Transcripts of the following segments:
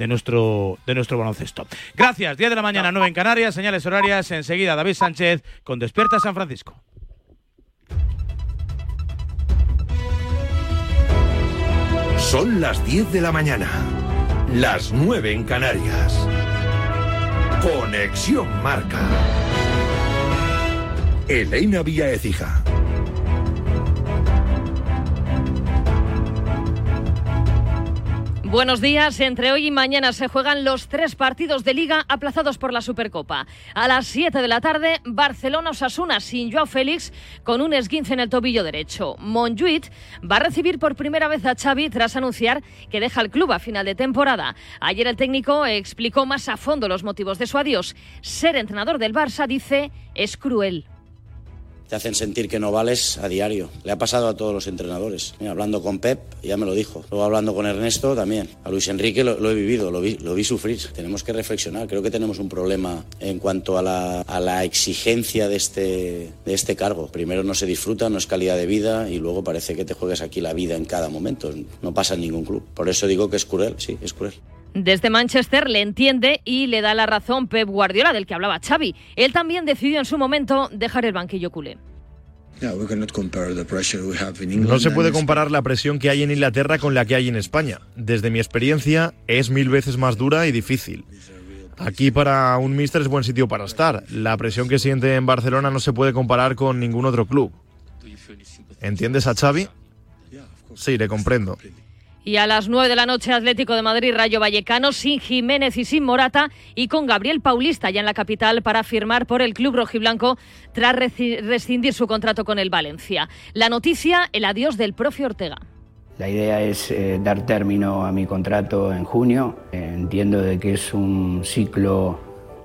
de nuestro, de nuestro baloncesto. Gracias, 10 de la mañana, 9 en Canarias, señales horarias, enseguida David Sánchez con Despierta San Francisco. Son las 10 de la mañana, las 9 en Canarias. Conexión Marca. Elena Vía Ecija. Buenos días. Entre hoy y mañana se juegan los tres partidos de liga aplazados por la Supercopa. A las 7 de la tarde, Barcelona-Osasuna sin Joao Félix con un esguince en el tobillo derecho. Monjuit va a recibir por primera vez a Xavi tras anunciar que deja el club a final de temporada. Ayer el técnico explicó más a fondo los motivos de su adiós. Ser entrenador del Barça, dice, es cruel te hacen sentir que no vales a diario. Le ha pasado a todos los entrenadores. hablando con Pep, ya me lo dijo. Luego hablando con Ernesto también. A Luis Enrique lo, he vivido, lo vi, lo vi, sufrir. Tenemos que reflexionar. Creo que tenemos un problema en cuanto a la, exigencia de este, de este cargo. Primero no se disfruta, no es calidad de vida y luego parece que te juegas aquí la vida en cada momento. No pasa en ningún club. Por eso digo que es cruel, sí, es cruel. Desde Manchester le entiende y le da la razón Pep Guardiola, del que hablaba Xavi. Él también decidió en su momento dejar el banquillo culé. No se puede comparar la presión que hay en Inglaterra con la que hay en España. Desde mi experiencia es mil veces más dura y difícil. Aquí para un míster es buen sitio para estar. La presión que siente en Barcelona no se puede comparar con ningún otro club. ¿Entiendes a Xavi? Sí, le comprendo. Y a las 9 de la noche, Atlético de Madrid, Rayo Vallecano, sin Jiménez y sin Morata, y con Gabriel Paulista ya en la capital para firmar por el club rojiblanco tras rescindir su contrato con el Valencia. La noticia, el adiós del profe Ortega. La idea es eh, dar término a mi contrato en junio. entiendo de que es un ciclo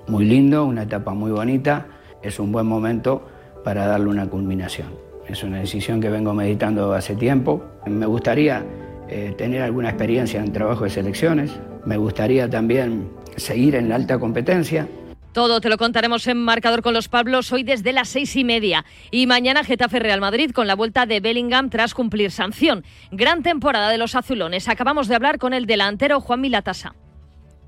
muy lindo, una etapa muy bonita. Es un buen momento para darle una culminación. Es una decisión que vengo meditando hace tiempo. Me gustaría eh, tener alguna experiencia en trabajo de selecciones. Me gustaría también seguir en la alta competencia. Todo te lo contaremos en Marcador con los Pablos hoy desde las seis y media. Y mañana Getafe Real Madrid con la vuelta de Bellingham tras cumplir sanción. Gran temporada de los azulones. Acabamos de hablar con el delantero Juan Milatasa.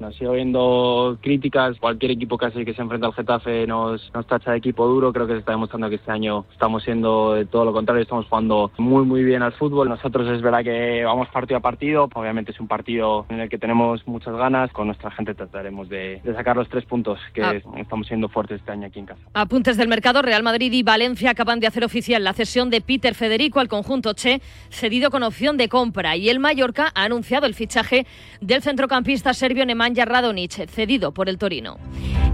Nos sigue habiendo críticas, cualquier equipo casi que se enfrenta al Getafe nos, nos tacha de equipo duro, creo que se está demostrando que este año estamos siendo de todo lo contrario, estamos jugando muy muy bien al fútbol. Nosotros es verdad que vamos partido a partido, obviamente es un partido en el que tenemos muchas ganas, con nuestra gente trataremos de, sacar los tres puntos que ah. estamos siendo fuertes este año aquí en casa. Apuntes del mercado, Real Madrid y Valencia acaban de hacer oficial la cesión de Peter Federico al conjunto Che, cedido con opción de compra. Y el Mallorca ha anunciado el fichaje del centrocampista serbio Nemanja Nemanja Radonic, cedido por el Torino.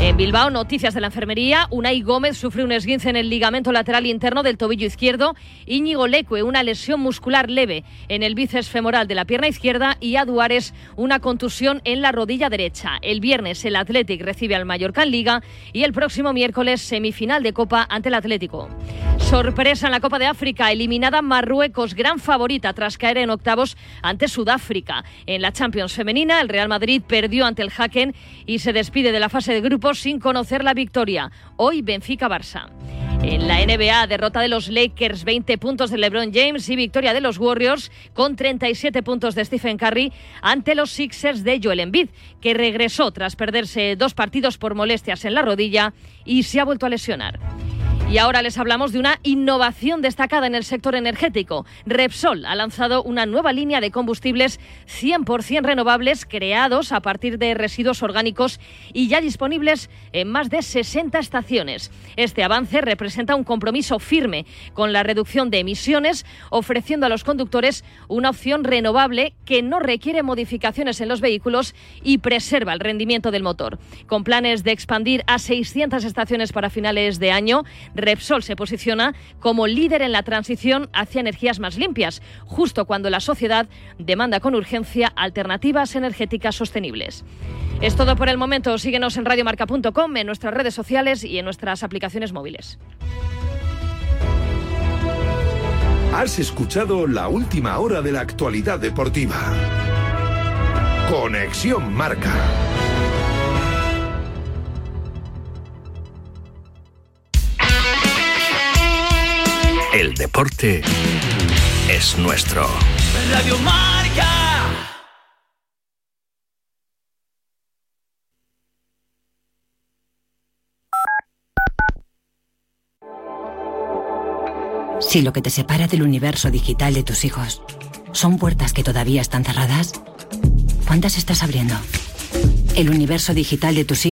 En Bilbao, noticias de la enfermería. Unai Gómez sufre un esguince en el ligamento lateral interno del tobillo izquierdo. Íñigo Leque, una lesión muscular leve en el bíceps femoral de la pierna izquierda. Y a Duárez, una contusión en la rodilla derecha. El viernes, el Athletic recibe al Mallorca en Liga. Y el próximo miércoles, semifinal de Copa ante el Atlético. Sorpresa en la Copa de África. Eliminada Marruecos, gran favorita tras caer en octavos ante Sudáfrica. En la Champions femenina, el Real Madrid perdió ante el Haken y se despide de la fase de grupos sin conocer la victoria. Hoy Benfica-Barça. En la NBA, derrota de los Lakers, 20 puntos de LeBron James y victoria de los Warriors con 37 puntos de Stephen Curry ante los Sixers de Joel Embiid, que regresó tras perderse dos partidos por molestias en la rodilla y se ha vuelto a lesionar. Y ahora les hablamos de una innovación destacada en el sector energético. Repsol ha lanzado una nueva línea de combustibles 100% renovables creados a partir de residuos orgánicos y ya disponibles en más de 60 estaciones. Este avance representa un compromiso firme con la reducción de emisiones, ofreciendo a los conductores una opción renovable que no requiere modificaciones en los vehículos y preserva el rendimiento del motor. Con planes de expandir a 600 estaciones para finales de año, Repsol se posiciona como líder en la transición hacia energías más limpias, justo cuando la sociedad demanda con urgencia alternativas energéticas sostenibles. Es todo por el momento. Síguenos en radiomarca.com, en nuestras redes sociales y en nuestras aplicaciones móviles. Has escuchado la última hora de la actualidad deportiva. Conexión Marca. El deporte es nuestro. Radio Marca. Si lo que te separa del universo digital de tus hijos son puertas que todavía están cerradas, ¿cuántas estás abriendo? El universo digital de tus hijos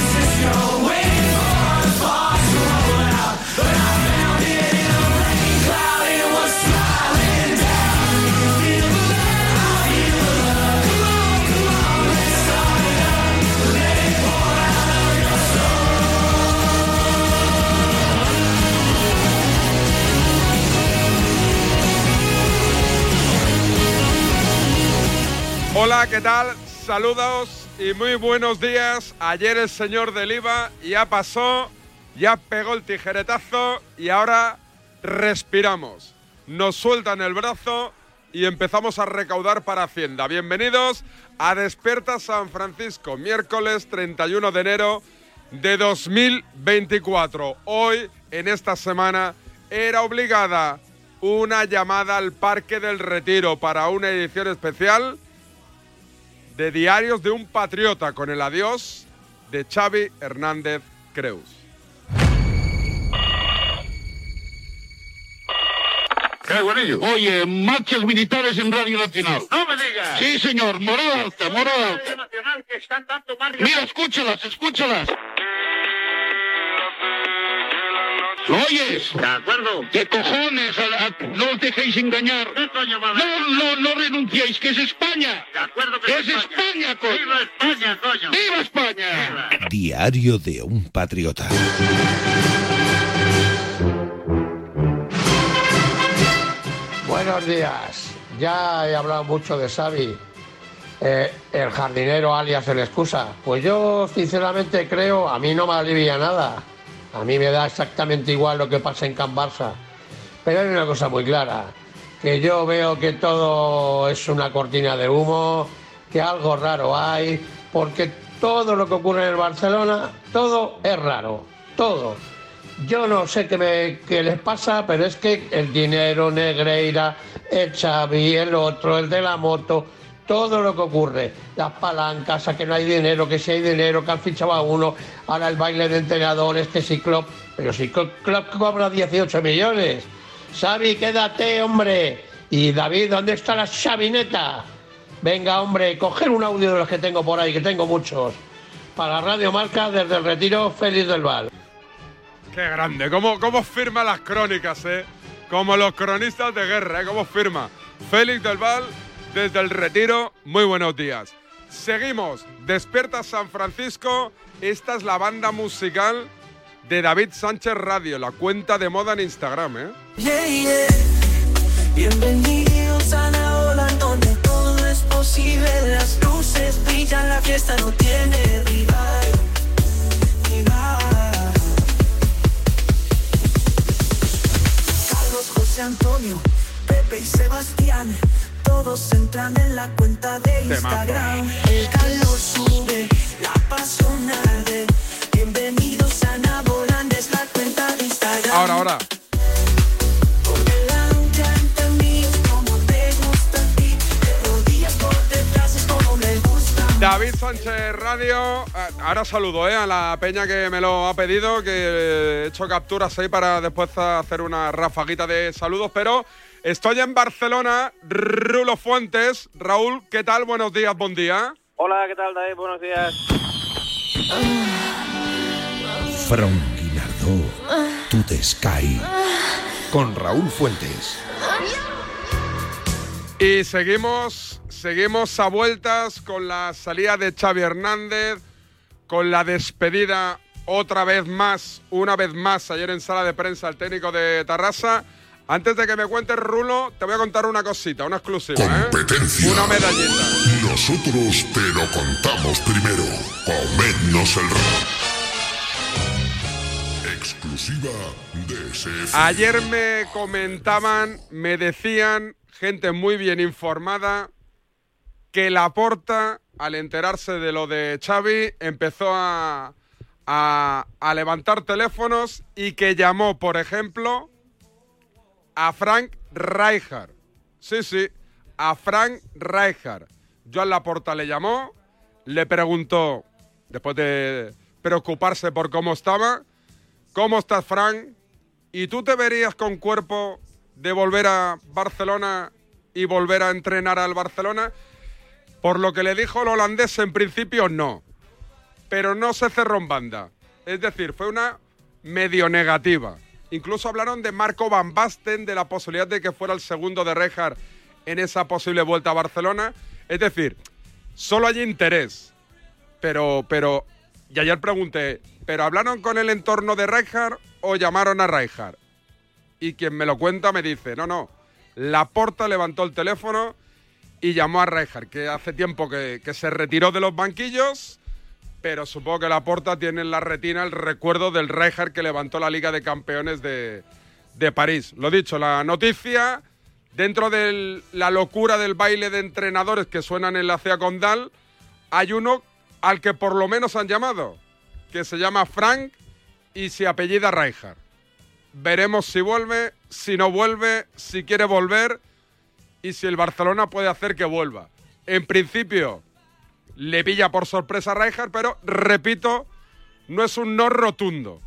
Hola, ¿qué tal? Saludos y muy buenos días. Ayer el señor del IVA ya pasó, ya pegó el tijeretazo y ahora respiramos. Nos sueltan el brazo y empezamos a recaudar para Hacienda. Bienvenidos a Desperta San Francisco, miércoles 31 de enero de 2024. Hoy, en esta semana, era obligada una llamada al Parque del Retiro para una edición especial de Diarios de un Patriota con el adiós de Xavi Hernández Creus. Oye, marchas militares en Radio Nacional. ¡No me digas! Sí, señor, morada alta, morada alta. Nacional que están dando Mira, escúchalas, escúchalas. ¿Lo oyes? De acuerdo. ¿Qué cojones? A- a- no os dejéis engañar. ¿Qué coño va a No, no, no renunciéis, que es España. De acuerdo que Es España, coño. ¡Viva España, coño! ¡Viva España! Diario de un patriota. Buenos días. Ya he hablado mucho de Xavi, eh, el jardinero alias el excusa. Pues yo sinceramente creo, a mí no me alivia nada. A mí me da exactamente igual lo que pasa en Can Barça. Pero hay una cosa muy clara, que yo veo que todo es una cortina de humo, que algo raro hay, porque todo lo que ocurre en el Barcelona, todo es raro, todo. Yo no sé qué, me, qué les pasa, pero es que el dinero, Negreira, el Xavi, el otro, el de la moto, todo lo que ocurre, las palancas, a que no hay dinero, que si hay dinero, que han fichado a uno, ahora el baile de entrenadores, que si Klopp, pero si Klopp cobra 18 millones. Xavi, quédate, hombre. Y David, ¿dónde está la chavineta? Venga, hombre, coger un audio de los que tengo por ahí, que tengo muchos. Para Radio Marca, desde el retiro, Félix del Val. Qué grande, cómo, cómo firma las crónicas, ¿eh? Como los cronistas de guerra, ¿eh? Cómo firma. Félix del Val, desde el retiro, muy buenos días. Seguimos, Despierta San Francisco, esta es la banda musical de David Sánchez Radio, la cuenta de moda en Instagram, ¿eh? Yeah, yeah. Bienvenidos a la ola donde todo es posible. Las luces brillan, la fiesta no tiene rival. rival. Carlos, José Antonio, Pepe y Sebastián. Todos entran en la cuenta de Instagram. El calor sube, la pasión arde. Bienvenidos a Navolanda, es la cuenta de Instagram. Ahora, ahora. David Sánchez Radio, eh, ahora saludo eh, a la peña que me lo ha pedido, que he hecho capturas ahí para después hacer una rafaguita de saludos, pero estoy en Barcelona, Rulo Fuentes, Raúl, ¿qué tal? Buenos días, buen día. Hola, ¿qué tal, David? Buenos días. From Guinardó to the Sky. Con Raúl Fuentes. Y seguimos, seguimos a vueltas con la salida de Xavi Hernández, con la despedida otra vez más, una vez más, ayer en sala de prensa el técnico de Tarrasa. Antes de que me cuentes, Rulo, te voy a contar una cosita, una exclusiva, ¿eh? Competencia. Una medallita. Nosotros te lo contamos primero. Comednos el rap. Exclusiva de SF. Ayer me comentaban, me decían, gente muy bien informada, que Laporta al enterarse de lo de Xavi, empezó a, a, levantar teléfonos y que llamó, por ejemplo, a Frank Rijkaard. Sí, sí, a Frank Rijkaard. Joan Laporta le llamó, le preguntó, después de preocuparse por cómo estaba, ¿cómo estás, Frank? ¿Y tú te verías con cuerpo de volver a Barcelona y volver a entrenar al Barcelona? Por lo que le dijo el holandés, en principio no. Pero no se cerró en banda. Es decir, fue una medio negativa. Incluso hablaron de Marco Van Basten, de la posibilidad de que fuera el segundo de Rejar en esa posible vuelta a Barcelona. Es decir, solo hay interés. Pero, pero, y ayer pregunté, ¿pero hablaron con el entorno de Rijkaard o llamaron a Rijkaard? Y quien me lo cuenta me dice, no, no, Laporta levantó el teléfono y llamó a Rijkaard, que hace tiempo que, se retiró de los banquillos, pero supongo que Laporta tiene en la retina el recuerdo del Rijkaard que levantó la Liga de Campeones de, de París. Lo dicho, la noticia, dentro de la locura del baile de entrenadores que suenan en la CEA Condal, hay uno al que por lo menos han llamado, que se llama Frank y se apellida Rijkaard. Veremos si vuelve, si no vuelve, si quiere volver y si el Barcelona puede hacer que vuelva. En principio, le pilla por sorpresa a pero repito, no es un no rotundo.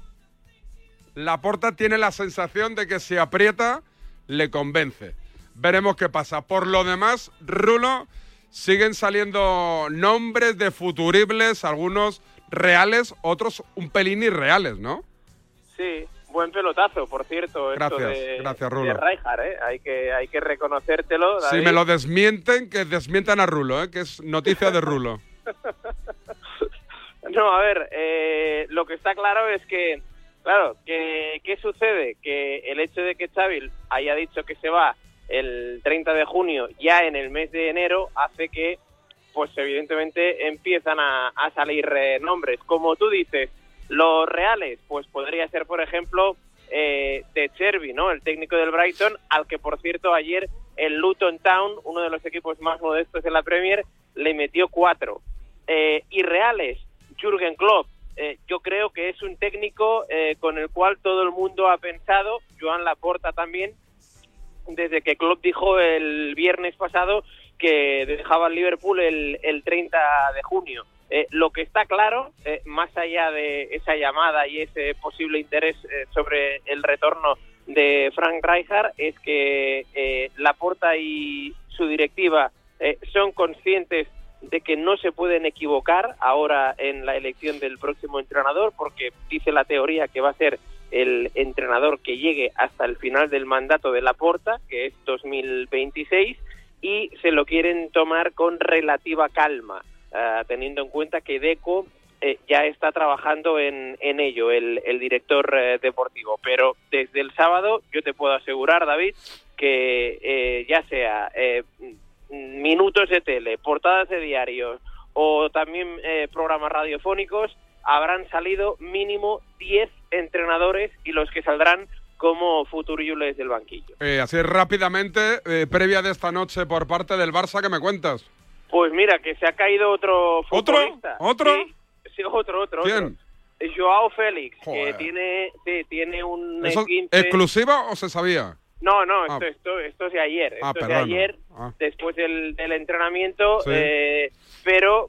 Laporta tiene la sensación de que si aprieta, le convence. Veremos qué pasa. Por lo demás, Rulo, siguen saliendo nombres de futuribles, algunos reales, otros un pelín irreales, ¿no? Sí, buen pelotazo, por cierto. esto Gracias, de, gracias, Rulo. de Rijkaard, ¿eh? Hay que, hay que reconocértelo. Si me lo desmienten, que desmientan a Rulo, ¿eh? que es noticia de Rulo. No, a ver, eh, lo que está claro es que, claro, que, ¿qué sucede? Que el hecho de que Xavi haya dicho que se va el 30 de junio, ya en el mes de enero, hace que, pues evidentemente, empiezan a, a salir nombres. Como tú dices, los reales, pues podría ser, por ejemplo, eh, de Cherby, ¿no? El técnico del Brighton, al que, por cierto, ayer el Luton Town, uno de los equipos más modestos en la Premier, le metió cuatro. Eh, irreales, Jürgen Klopp. Eh, yo creo que es un técnico eh, con el cual todo el mundo ha pensado, Joan Laporta también, desde que Klopp dijo el viernes pasado que dejaba el Liverpool el, el 30 de junio. Eh, lo que está claro, eh, más allá de esa llamada y ese posible interés eh, sobre el retorno de Frank Rijkaard, es que Laporta y su directiva son conscientes de que no se pueden equivocar ahora en la elección del próximo entrenador, porque dice la teoría que va a ser el entrenador que llegue hasta el final del mandato de Laporta, que es 2026, y se lo quieren tomar con relativa calma, ah, teniendo en cuenta que Deco eh, ya está trabajando en, en ello, el, director eh, deportivo. Pero desde el sábado yo te puedo asegurar, David, que eh, ya sea eh, minutos de tele, portadas de diarios o también eh, programas radiofónicos, habrán salido mínimo 10 entrenadores y los que saldrán como futuribles del banquillo. Así rápidamente, previa de esta noche por parte del Barça, ¿qué me cuentas? Pues mira, que se ha caído otro ¿Otro? futbolista. ¿Otro? Sí, sí, otro, otro. ¿Quién? otro. Joao Félix, Joder. que tiene, sí, tiene un ¿Eso exclusiva o se sabía? No, no, Ah. esto, esto, esto es de ayer. Ah, Esto es de ayer, Ah. después del, del entrenamiento. Sí. eh, pero,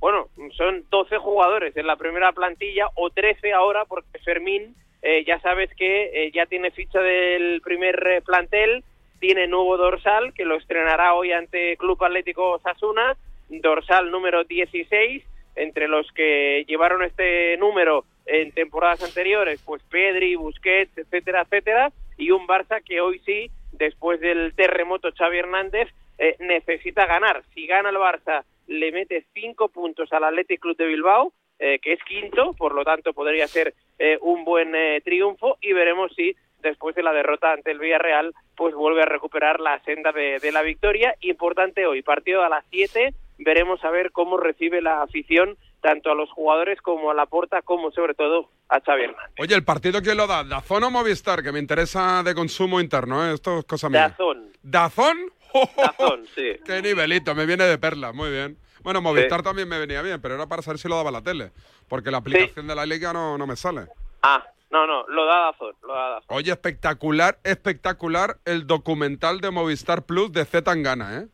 bueno, son 12 jugadores en la primera plantilla o 13 ahora, porque Fermín, eh, ya sabes que eh, ya tiene ficha del primer eh, plantel, tiene nuevo dorsal, que lo estrenará hoy ante Club Atlético Osasuna, dorsal número 16, entre los que llevaron este número en temporadas anteriores, pues Pedri, Busquets, etcétera, etcétera, y un Barça que hoy sí, después del terremoto Xavi Hernández, eh, necesita ganar. Si gana el Barça, le mete cinco puntos al Athletic Club de Bilbao, eh, que es quinto, por lo tanto podría ser eh, un buen triunfo, y veremos si después de la derrota ante el Villarreal, pues vuelve a recuperar la senda de, de la victoria. Importante hoy, partido a las 7, veremos a ver cómo recibe la afición tanto a los jugadores como a la porta, como sobre todo a Xavi Hernández. Oye, ¿el partido quién lo da? ¿Dazón o Movistar? Que me interesa de consumo interno, ¿eh? Esto es cosa mía. Dazón. ¿Dazón? Dazón, sí. ¡Qué nivelito! Me viene de perla, muy bien. Bueno, Movistar también me venía bien, pero era para saber si lo daba la tele, porque la aplicación de la liga no, no me sale. Ah, no, no, lo da Dazón, lo da Dazón. Oye, espectacular, espectacular el documental de Movistar Plus de Z Tangana, ¿eh?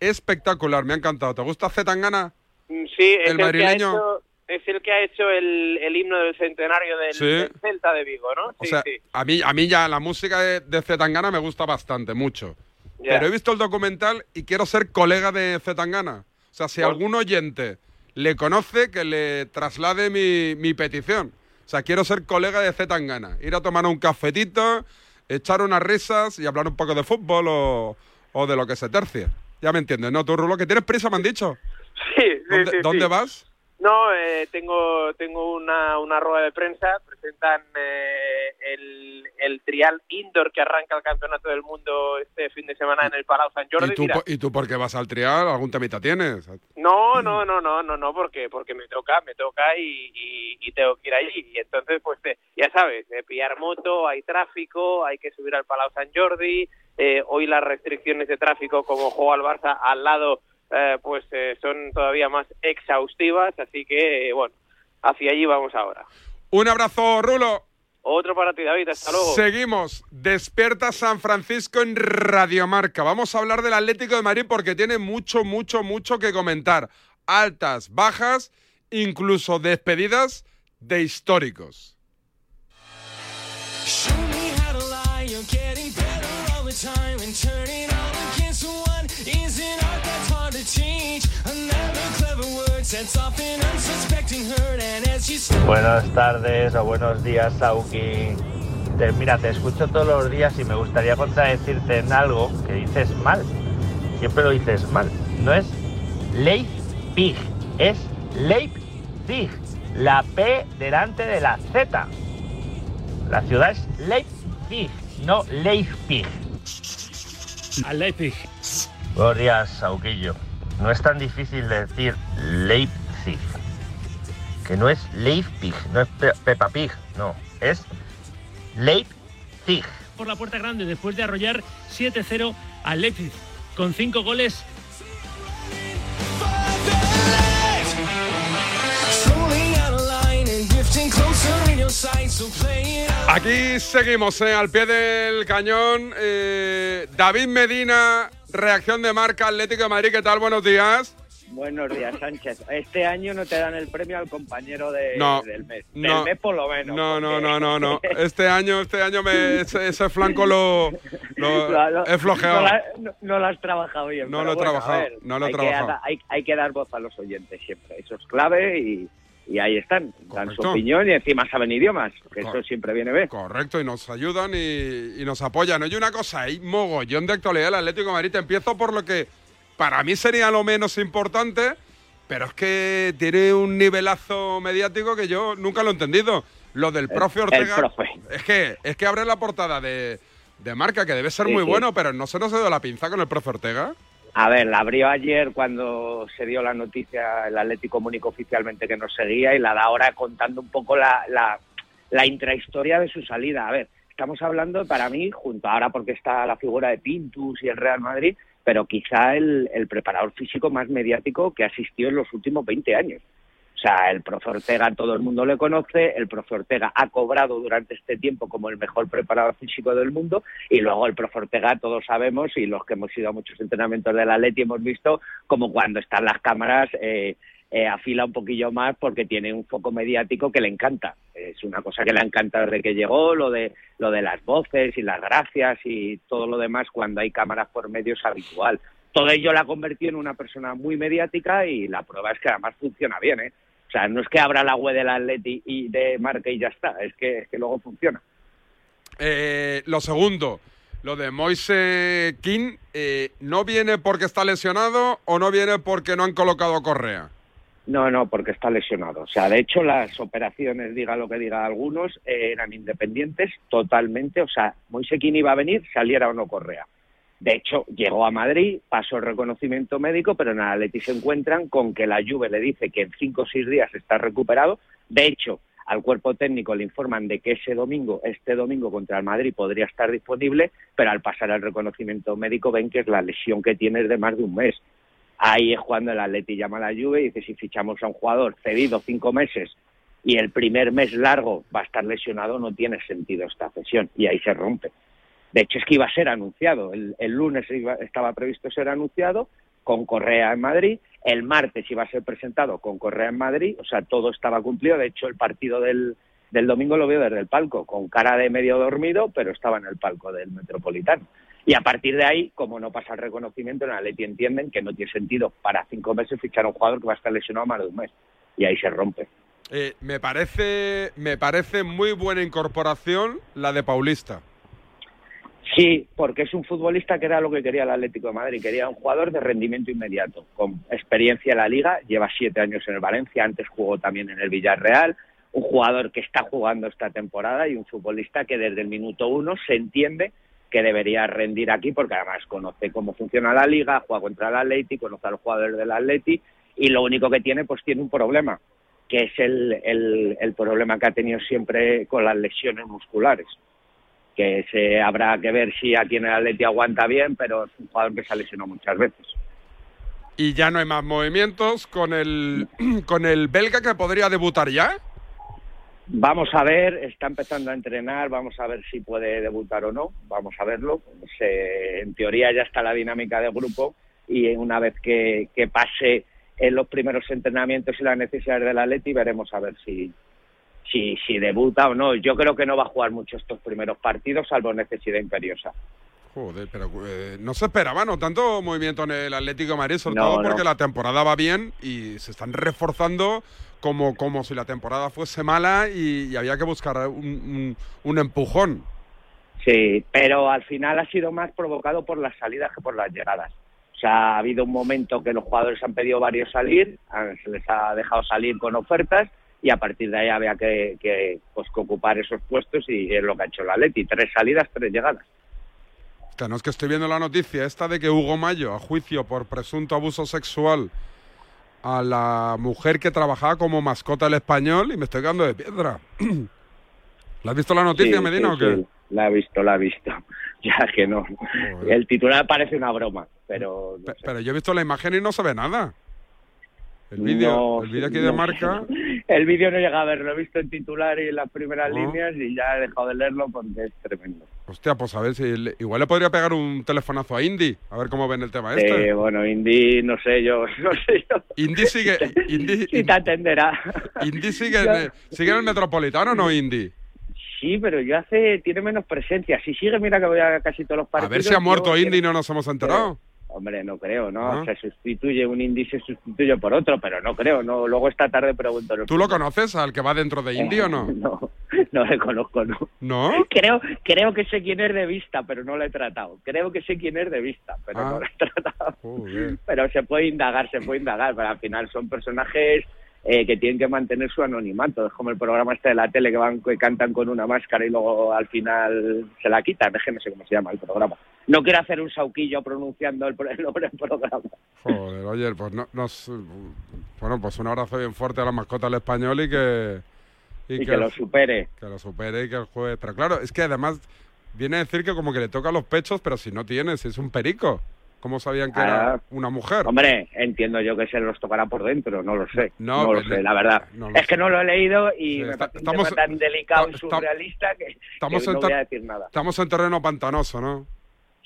Espectacular, me ha encantado. ¿Te gusta Z Tangana? Mm, Sí, es ¿El el, que ha hecho, es el que ha hecho el, el himno del centenario del, Sí. del Celta de Vigo, ¿no? O Sí, sea, sí. a mí, a mí ya la música de, de Zetangana me gusta bastante, mucho. Pero he visto el documental y quiero ser colega de Zetangana. O sea, si algún oyente le conoce, que le traslade mi, mi petición. O sea, quiero ser colega de Zetangana. Ir a tomar un cafetito, echar unas risas y hablar un poco de fútbol o, o de lo que se tercie. Ya me entiendes, ¿no? Tú, Rulo, que tienes prisa, me han dicho. Sí, sí, ¿Dónde, sí, dónde sí. vas? No, eh, tengo tengo una, una rueda de prensa. Presentan eh, el, el trial indoor que arranca el campeonato del mundo este fin de semana en el Palau Sant Jordi. ¿Y tú, Mira, ¿Y tú por qué vas al trial? ¿Algún temita tienes? No, no, no, no, no, no, porque porque me toca, me toca y, y, y tengo que ir allí. Y entonces, pues eh, ya sabes, eh, pillar moto, hay tráfico, hay que subir al Palau Sant Jordi. eh, hoy las restricciones de tráfico, como juega al Barça al lado, eh, pues eh, son todavía más exhaustivas. Así que, eh, bueno, hacia allí vamos ahora. Un abrazo, Rulo. Otro para ti, David. Hasta luego. Seguimos. Despierta San Francisco en Radiomarca. Vamos a hablar del Atlético de Madrid porque tiene mucho, mucho, mucho que comentar. Altas, bajas, incluso despedidas de históricos. Show me how to lie, you're getting better all the time and turning Buenas tardes o buenos días, Sauki. Te- mira, te escucho todos los días y me gustaría contradecirte en algo que dices mal. Siempre lo dices mal. No es Leipzig, es Leipzig. La P delante de la Z. La ciudad es Leipzig, no Leipzig. Al Leipzig. Buenos días, Sauquillo. No es tan difícil decir Leipzig. Que no es Leipzig, no es Pe- Peppa Pig, no. Es Leipzig. Por la puerta grande después de arrollar 7-0 al Leipzig. Con cinco goles. Aquí seguimos, eh, al pie del cañón. Eh, David Medina, reacción de marca Atlético de Madrid. ¿Qué tal? Buenos días. Buenos días, Sánchez. Este año no te dan el premio al compañero de- No, del mes. no. del mes por lo menos. No, no, porque- no, no, no. Este año, este año me, ese, ese flanco lo, lo Lo- lo- he flojeado. No, no- no lo has trabajado bien. No lo he bueno, trabajado, ver, no lo he hay que trabajado. dar- hay, hay que dar voz a los oyentes siempre. Eso es clave y, y ahí están. Dan su Correcto. opinión y encima saben idiomas, que Cor- eso siempre viene bien. Correcto, y nos ayudan y, y nos apoyan. Oye, una cosa, hay mogollón de actualidad del Atlético de Madrid. Te empiezo por lo que para mí sería lo menos importante, pero es que tiene un nivelazo mediático que yo nunca lo he entendido. Lo del profe el Ortega. profe. Es que, es que abre la portada de, de marca, que debe ser Sí, muy sí. bueno, pero no se nos ha dado la pinza con el profe Ortega. A ver, la abrió ayer cuando se dio la noticia, el Atlético comunicó oficialmente que nos seguía y la da ahora contando un poco la, la, la intrahistoria de su salida. A ver, estamos hablando para mí, junto ahora porque está la figura de Pintus y el Real Madrid, pero quizá el, el preparador físico más mediático que asistió en los últimos 20 años. O sea, el profe Ortega todo el mundo le conoce, el profe Ortega ha cobrado durante este tiempo como el mejor preparador físico del mundo y luego el profe Ortega todos sabemos y los que hemos ido a muchos entrenamientos del Atleti hemos visto como cuando están las cámaras eh, eh, afila un poquillo más porque tiene un foco mediático que le encanta. Es una cosa que le encanta desde que llegó, lo de, lo de las voces y las gracias y todo lo demás cuando hay cámaras por medio es habitual. Todo ello la ha convertido en una persona muy mediática y la prueba es que además funciona bien, ¿eh? O sea, no es que abra la web del Atleti y de marca y ya está, es que, es que luego funciona. Eh, lo segundo, lo de Moise King, eh, ¿no viene porque está lesionado o no viene porque no han colocado a Correa? No, no, porque está lesionado. O sea, de hecho, las operaciones, diga lo que diga algunos, eh, eran independientes totalmente. O sea, Moisequín iba a venir, saliera o no Correa. De hecho, llegó a Madrid, pasó el reconocimiento médico, pero en Atleti se encuentran con que la Juve le dice que en cinco o seis días está recuperado. De hecho, al cuerpo técnico le informan de que ese domingo, este domingo contra el Madrid, podría estar disponible, pero al pasar el reconocimiento médico ven que es la lesión que tiene de más de un mes. Ahí es cuando el Atleti llama a la Juve y dice si fichamos a un jugador cedido cinco meses y el primer mes largo va a estar lesionado, no tiene sentido esta cesión y ahí se rompe. De hecho, es que iba a ser anunciado. El, el lunes iba- estaba previsto ser anunciado con Correa en Madrid. El martes iba a ser presentado con Correa en Madrid. O sea, todo estaba cumplido. De hecho, el partido del, del domingo lo veo desde el palco, con cara de medio dormido, pero estaba en el palco del Metropolitano. Y a partir de ahí, como no pasa el reconocimiento, en Atleti entienden que no tiene sentido para cinco meses fichar a un jugador que va a estar lesionado más de un mes. Y ahí se rompe. Eh, me parece me parece muy buena incorporación la de Paulista. Sí, porque es un futbolista que era lo que quería el Atlético de Madrid. Quería un jugador de rendimiento inmediato, con experiencia en la liga. Lleva siete años en el Valencia, antes jugó también en el Villarreal. Un jugador que está jugando esta temporada y un futbolista que desde el minuto uno se entiende que debería rendir aquí porque además conoce cómo funciona la liga, juega contra el Atleti, conoce a los jugadores del Atleti y lo único que tiene pues tiene un problema, que es el, problema que ha tenido siempre con las lesiones musculares que se habrá que ver si aquí en el Atleti aguanta bien, pero es un jugador que se ha lesionado muchas veces. Y ya no hay más movimientos con el con el belga que podría debutar ya. Vamos a ver, está empezando a entrenar, vamos a ver si puede debutar o no, vamos a verlo. Se- en teoría ya está la dinámica del grupo y una vez que, que pase en los primeros entrenamientos y las necesidades del Atleti veremos a ver si, si, si debuta o no. Yo creo que no va a jugar mucho estos primeros partidos, salvo necesidad imperiosa. Joder, pero eh, no se esperaba no tanto movimiento en el Atlético de Madrid, sobre No, todo no. porque la temporada va bien y se están reforzando como, como si la temporada fuese mala y, y había que buscar un, un- un empujón. Sí, pero al final ha sido más provocado por las salidas que por las llegadas. O sea, ha habido un momento que los jugadores han pedido varios salir, han- se les ha dejado salir con ofertas y a partir de ahí había que, que, pues, que ocupar esos puestos y es lo que ha hecho la Leti. Tres salidas, tres llegadas. No es que estoy viendo la noticia esta de que Hugo Mayo, a juicio por presunto abuso sexual a la mujer que trabajaba como mascota del español y me estoy quedando de piedra. ¿La has visto la noticia, Sí, Medina, sí, o qué? sí, La he visto, la he visto. Ya que no. El titular parece una broma, pero no sé. Pero yo he visto la imagen y no se ve nada. El vídeo No, el vídeo aquí no de sé. marca. El vídeo no llega a ver, lo he visto en titular y en las primeras Ah. líneas y ya he dejado de leerlo porque es tremendo. Hostia, pues a ver si. le- igual le podría pegar un telefonazo a Indy, a ver cómo ven el tema este. Eh, bueno, Indy, no sé yo, no sé yo. Indy sigue. Indy, Si te atenderá. Indy sigue, Yo- sigue en el metropolitano, ¿no, Indy? Sí, pero yo hace, tiene menos presencia. Si sigue, mira que voy a casi todos los A partidos. ver si ha muerto Indy y no nos hemos enterado. Hombre, no creo, ¿no? Ah. Se sustituye un Indy, se sustituye por otro, pero no creo, no. Luego esta tarde pregunto. ¿Tú lo conoces al que va dentro de Indy o no? No, no le conozco, no. ¿No? Creo, creo que sé quién es de vista, pero no lo he tratado. Creo que sé quién es de vista, pero Ah. no lo he tratado. Pero se puede indagar, se puede indagar, pero al final son personajes eh, que tienen que mantener su anonimato. Es como el programa este de la tele que van que cantan con una máscara y luego al final se la quitan. Es que no sé cómo se llama el programa. No quiero hacer un sauquillo pronunciando el, el nombre del programa. Joder, oye, pues no, nos. Bueno, pues un abrazo bien fuerte a la mascota del español y que. Y que lo supere. Que lo supere y que el juegue. Pero claro, es que además viene a decir que como que le toca los pechos, pero si no tiene, si es un perico. ¿Cómo sabían que era Ah. una mujer? Hombre, entiendo yo que se los tocará por dentro, no lo sé. No, No, lo que sé, la verdad. no lo es sé. que no lo he leído y Sí, me está- estamos- tan delicado y surrealista que, estamos que en no ter- voy a decir nada. Estamos en terreno pantanoso, ¿no?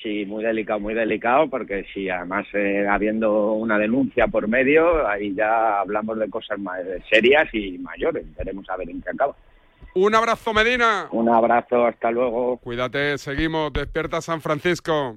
Sí, muy delicado, muy delicado, porque si además eh, habiendo una denuncia por medio, ahí ya hablamos de cosas más serias y mayores. Veremos a ver en qué acaba. Un abrazo, Medina. Un abrazo, hasta luego. Cuídate, seguimos. Despierta San Francisco.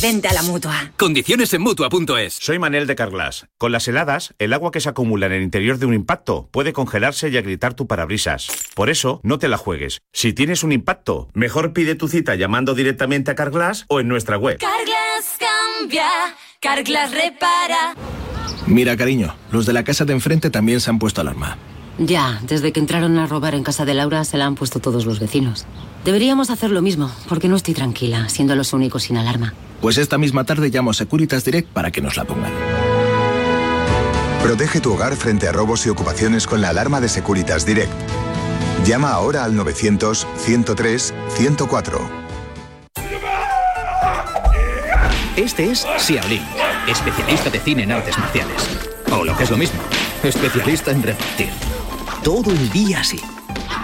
Vente a la mutua. Condiciones en mutua.es. Soy Manel de Carglass. Con las heladas, el agua que se acumula en el interior de un impacto puede congelarse y agrietar tu parabrisas. Por eso, no te la juegues. Si tienes un impacto, mejor pide tu cita llamando directamente a Carglass o en nuestra web. Carglass cambia, Carglass repara. Mira, cariño, los de la casa de enfrente también se han puesto alarma. Ya, desde que entraron a robar en casa de Laura se la han puesto todos los vecinos. Deberíamos hacer lo mismo, porque no estoy tranquila, siendo los únicos sin alarma. Pues esta misma tarde llamo a Securitas Direct para que nos la pongan. Protege tu hogar frente a robos y ocupaciones con la alarma de Securitas Direct. Llama ahora al 900-103-104. Este es Xiaolin, especialista de cine en artes marciales. O lo que es lo mismo, especialista en repartir. Todo el día así.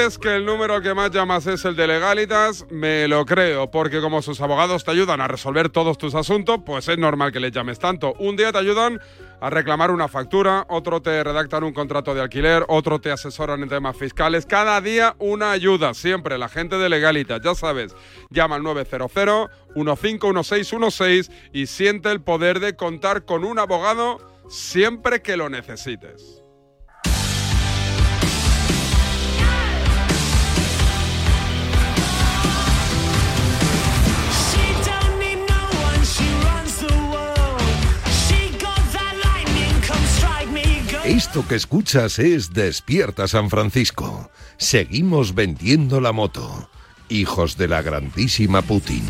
Dices que el número que más llamas es el de legalitas, me lo creo, porque como sus abogados te ayudan a resolver todos tus asuntos, pues es normal que les llames tanto. Un día te ayudan a reclamar una factura, otro te redactan un contrato de alquiler, otro te asesoran en temas fiscales. Cada día una ayuda, siempre la gente de legalitas, ya sabes. Llama al 900 151616 y siente el poder de contar con un abogado siempre que lo necesites. Esto que escuchas es Despierta San Francisco. Seguimos vendiendo la moto. Hijos de la grandísima Putin.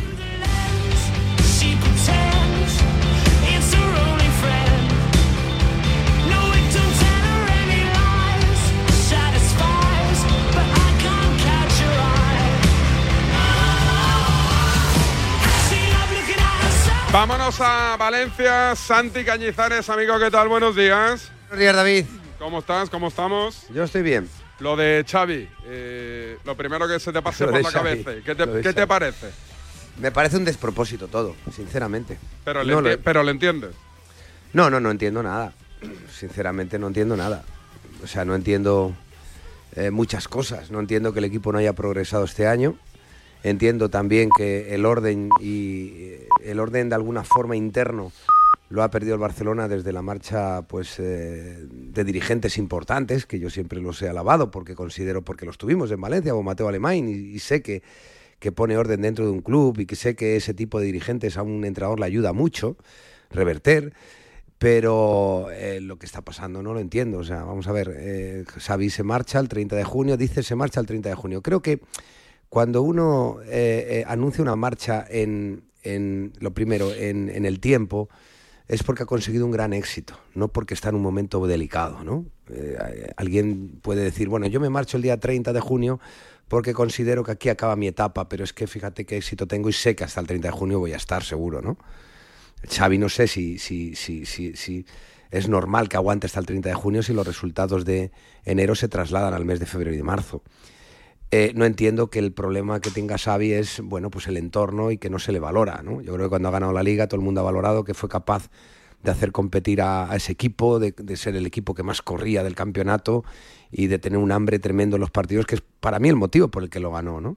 Vámonos a Valencia. Santi Cañizares, amigo, ¿qué tal? Buenos días. Buenos días, David. ¿Cómo estás? ¿Cómo estamos? Yo estoy bien. Lo de Xavi, eh, lo primero que se te pase Lo por la Xavi, cabeza. ¿Qué te, lo qué parece? Me parece un despropósito todo, sinceramente. Pero le, No lo- pero le entiendes. No, no, no entiendo nada. Sinceramente no entiendo nada. O sea, no entiendo eh, muchas cosas. No entiendo que el equipo no haya progresado este año. Entiendo también que el orden y eh, el orden de alguna forma interno lo ha perdido el Barcelona desde la marcha pues eh, de dirigentes importantes, que yo siempre los he alabado porque considero, porque los tuvimos en Valencia, como Mateo Alemán, y, sé que, que pone orden dentro de un club y que sé que ese tipo de dirigentes a un entrenador le ayuda mucho reverter, pero eh, lo que está pasando no lo entiendo. O sea, vamos a ver, eh, Xavi se marcha el 30 de junio, dice se marcha el 30 de junio. Creo que cuando uno eh, eh, anuncia una marcha en, en lo primero, en, el tiempo, es porque ha conseguido un gran éxito, no porque está en un momento delicado, ¿no? Eh, alguien puede decir, bueno, yo me marcho el día 30 de junio porque considero que aquí acaba mi etapa, pero es que fíjate qué éxito tengo y sé que hasta el 30 de junio voy a estar seguro, ¿no? Xavi no sé si, si, si, si, si es normal que aguante hasta el 30 de junio si los resultados de enero se trasladan al mes de febrero y de marzo. Eh, no entiendo que el problema que tenga Xavi es, bueno, pues el entorno y que no se le valora, ¿no? Yo creo que cuando ha ganado la Liga todo el mundo ha valorado que fue capaz de hacer competir a, ese equipo, de, ser el equipo que más corría del campeonato y de tener un hambre tremendo en los partidos, que es para mí el motivo por el que lo ganó, ¿no?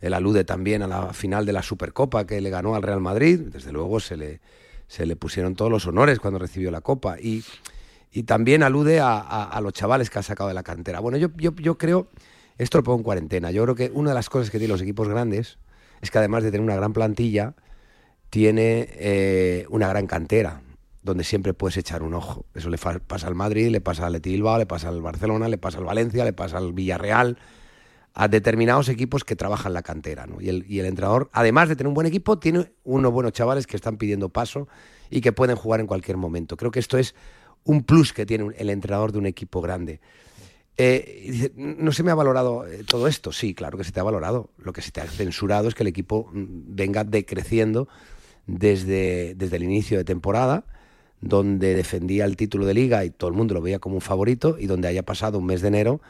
Él alude también a la final de la Supercopa que le ganó al Real Madrid, desde luego se le, se le pusieron todos los honores cuando recibió la Copa y, y también alude a, a- a los chavales que ha sacado de la cantera. Bueno, yo, yo, yo creo, esto lo pongo en cuarentena, yo creo que una de las cosas que tienen los equipos grandes es que además de tener una gran plantilla, tiene eh, una gran cantera, donde siempre puedes echar un ojo. Eso le pasa al Madrid, le pasa al Leti le pasa al Barcelona, le pasa al Valencia, le pasa al Villarreal. a determinados equipos que trabajan la cantera. Y, el, entrenador, además de tener un buen equipo, tiene unos buenos chavales que están pidiendo paso y que pueden jugar en cualquier momento. Creo que esto es un plus que tiene el entrenador de un equipo grande. Eh, no se me ha valorado eh, todo esto. Sí, claro que se te ha valorado. Lo que se te ha censurado es que el equipo mm, venga decreciendo desde, desde el inicio de temporada, donde defendía el título de liga y todo el mundo lo veía como un favorito, y donde haya pasado un mes de enero,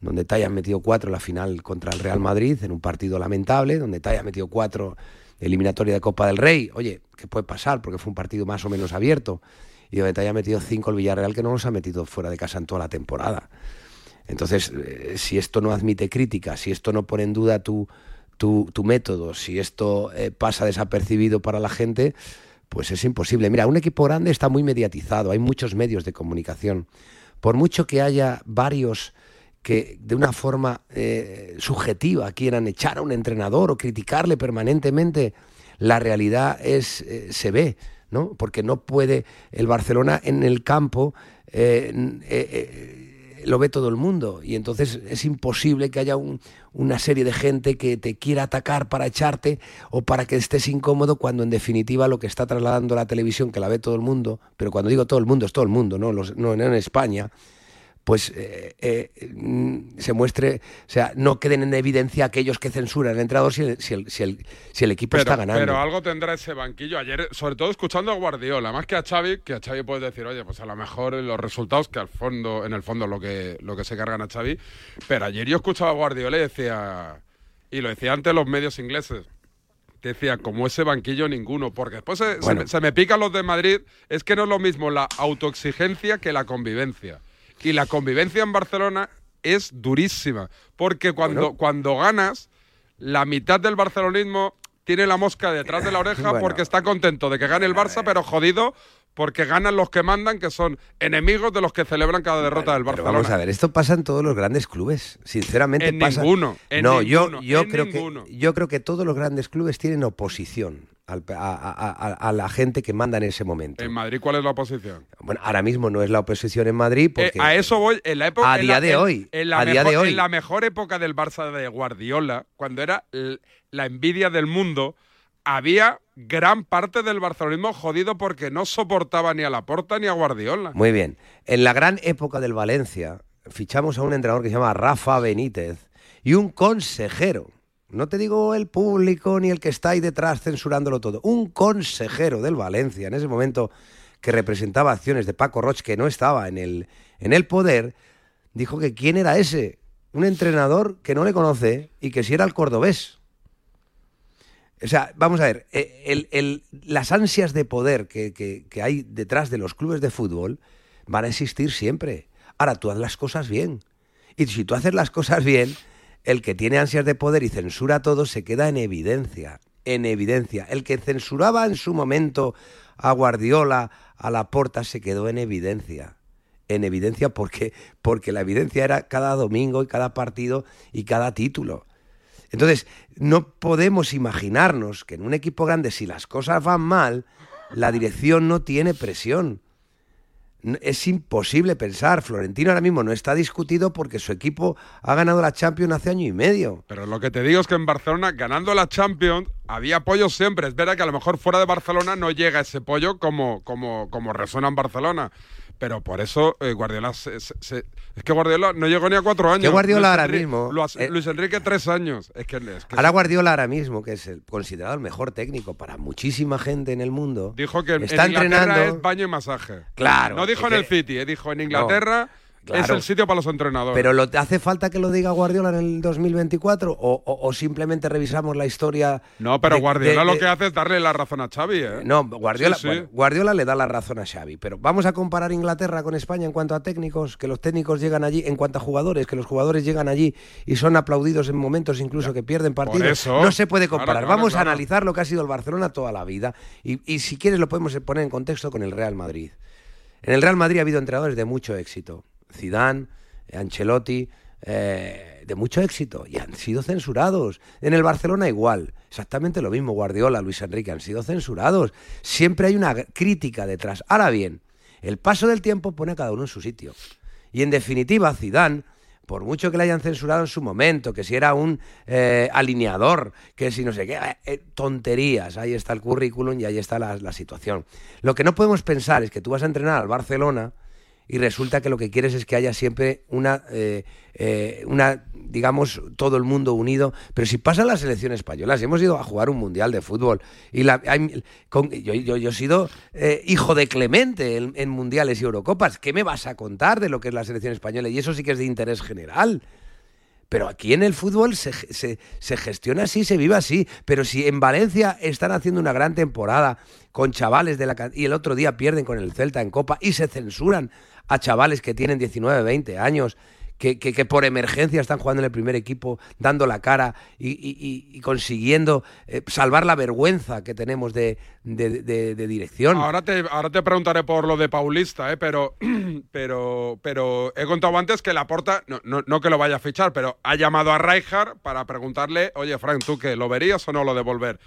donde te hayan metido cuatro en la final contra el Real Madrid, en un partido lamentable, donde te haya metido cuatro eliminatoria de Copa del Rey. Oye, ¿qué puede pasar? Porque fue un partido más o menos abierto. Y donde te haya metido cinco el Villarreal, que no los ha metido fuera de casa en toda la temporada. Entonces, eh, si esto no admite crítica, si esto no pone en duda tu, tu, tu método, si esto eh, pasa desapercibido para la gente, pues es imposible. Mira, un equipo grande está muy mediatizado, hay muchos medios de comunicación. Por mucho que haya varios que de una forma eh, subjetiva quieran echar a un entrenador o criticarle permanentemente, la realidad es se ve, ¿no? Porque no puede el Barcelona en el campo lo ve todo el mundo. Y entonces es imposible que haya un- una serie de gente que te quiera atacar para echarte o para que estés incómodo cuando en definitiva lo que está trasladando la televisión que la ve todo el mundo, pero cuando digo todo el mundo es todo el mundo, no, Los- no, no en España, pues eh, eh, mm, se muestre, o sea, no queden en evidencia aquellos que censuran al entrenador si el, si el, si el, si el equipo Pero, está ganando. pero algo tendrá ese banquillo. Ayer, sobre todo escuchando a Guardiola, más que a Xavi, que a Xavi puedes decir, oye, pues a lo mejor los resultados, que al fondo, en el fondo lo que, lo que se cargan a Xavi. Pero ayer yo escuchaba a Guardiola y decía, y lo decía antes los medios ingleses, decía, como ese banquillo ninguno, porque después se, Bueno. se me pican los de Madrid, es que no es lo mismo la autoexigencia que la convivencia. Y la convivencia en Barcelona es durísima, porque cuando, cuando ganas, la mitad del barcelonismo tiene la mosca detrás de la oreja Bueno. porque está contento de que gane el Barça, pero jodido porque ganan los que mandan, que son enemigos de los que celebran cada derrota del Barcelona. vamos a ver, esto pasa en todos los grandes clubes. Sinceramente En pasa. ninguno, en no, yo, ninguno, yo creo ninguno. que yo creo que todos los grandes clubes tienen oposición al- a, a- a- a la gente que manda en ese momento. En Madrid, ¿cuál es la oposición? Bueno, ahora mismo no es la oposición en Madrid porque Eh, a eso voy. En la época, A día la- de en- hoy, En la, a día mejor, de hoy. en la mejor época del Barça de Guardiola, cuando era la envidia del mundo, había gran parte del barcelonismo jodido porque no soportaba ni a Laporta ni a Guardiola. Muy bien. En la gran época del Valencia, fichamos a un entrenador que se llama Rafa Benítez y un consejero. No te digo el público ni el que está ahí detrás censurándolo todo. Un consejero del Valencia, en ese momento que representaba acciones de Paco Roch, que no estaba en el, en el poder, dijo que quién era ese. Un entrenador que no le conoce y que si era el cordobés. O sea, vamos a ver, el- las ansias de poder que, que- que hay detrás de los clubes de fútbol van a existir siempre. Ahora, tú haz las cosas bien. Y si tú haces las cosas bien, el que tiene ansias de poder y censura todo se queda en evidencia. En evidencia. El que censuraba en su momento a Guardiola, a Laporta, se quedó en evidencia. En evidencia porque, porque la evidencia era cada domingo y cada partido y cada título. Entonces, no podemos imaginarnos que en un equipo grande, si las cosas van mal, la dirección no tiene presión. Es imposible pensar. Florentino ahora mismo no está discutido porque su equipo ha ganado la Champions hace año y medio. Pero lo que te digo es que en Barcelona, ganando la Champions, había apoyo siempre. Es verdad que a lo mejor fuera de Barcelona no llega ese apoyo como, como, como resuena en Barcelona. Pero por eso eh, Guardiola se- se- se- es que Guardiola no llegó ni a cuatro años. Que Guardiola Luis ahora Enrique- mismo, Luis, eh, Luis Enrique tres años. Es que, es que Ahora Guardiola ahora mismo, que es el, considerado el mejor técnico para muchísima gente en el mundo, dijo que en está Inglaterra entrenando. es baño y masaje. Claro, No dijo en el City, eh, dijo en Inglaterra claro. el sitio para los entrenadores. Pero lo, ¿hace falta que lo diga Guardiola en el 2024 o, o- o simplemente revisamos la historia? no, pero de- Guardiola de- lo que hace es darle la razón a Xavi. ¿eh? No, Guardiola, Sí, sí. bueno, Guardiola le da la razón a Xavi, pero vamos a comparar Inglaterra con España en cuanto a técnicos, que los técnicos llegan allí, en cuanto a jugadores, que los jugadores llegan allí y son aplaudidos en momentos incluso que pierden partidos. eso. no se puede comparar. claro, vamos a analizar lo que ha sido el Barcelona toda la vida y, y si quieres lo podemos poner en contexto con el Real Madrid. En el Real Madrid ha habido entrenadores de mucho éxito. Zidane, Ancelotti, eh, de mucho éxito y han sido censurados. En el Barcelona igual, exactamente lo mismo. Guardiola, Luis Enrique han sido censurados. Siempre hay una crítica detrás. Ahora bien, el paso del tiempo pone a cada uno en su sitio. Y en definitiva, Zidane por mucho que le hayan censurado en su momento, que si era un eh, alineador, que si no sé qué, eh, eh, tonterías, ahí está el currículum y ahí está la situación. Lo que no podemos pensar es que tú vas a entrenar al Barcelona y resulta que lo que quieres es que haya siempre una, eh, eh, una digamos, todo el mundo unido. Pero si pasa la selección española, si hemos ido a jugar un mundial de fútbol, y la, hay- con- yo, yo- yo he sido eh, hijo de Clemente en, mundiales y Eurocopas, ¿qué me vas a contar de lo que es la selección española? Y eso sí que es de interés general. Pero aquí en el fútbol se, se- se gestiona así, se vive así. Pero si en Valencia están haciendo una gran temporada con chavales de la y el otro día pierden con el Celta en Copa y se censuran a chavales que tienen 19, 20 años, que, que- que por emergencia están jugando en el primer equipo, dando la cara y, y- y- consiguiendo eh, salvar la vergüenza que tenemos de, de- de- de dirección. Ahora te, ahora te preguntaré por lo de Paulista, ¿eh? pero, pero, pero he contado antes que Laporta, no, no, no que lo vaya a fichar, pero ha llamado a Rijkaard para preguntarle, oye Frank, ¿tú qué? ¿Lo verías o no lo devolver?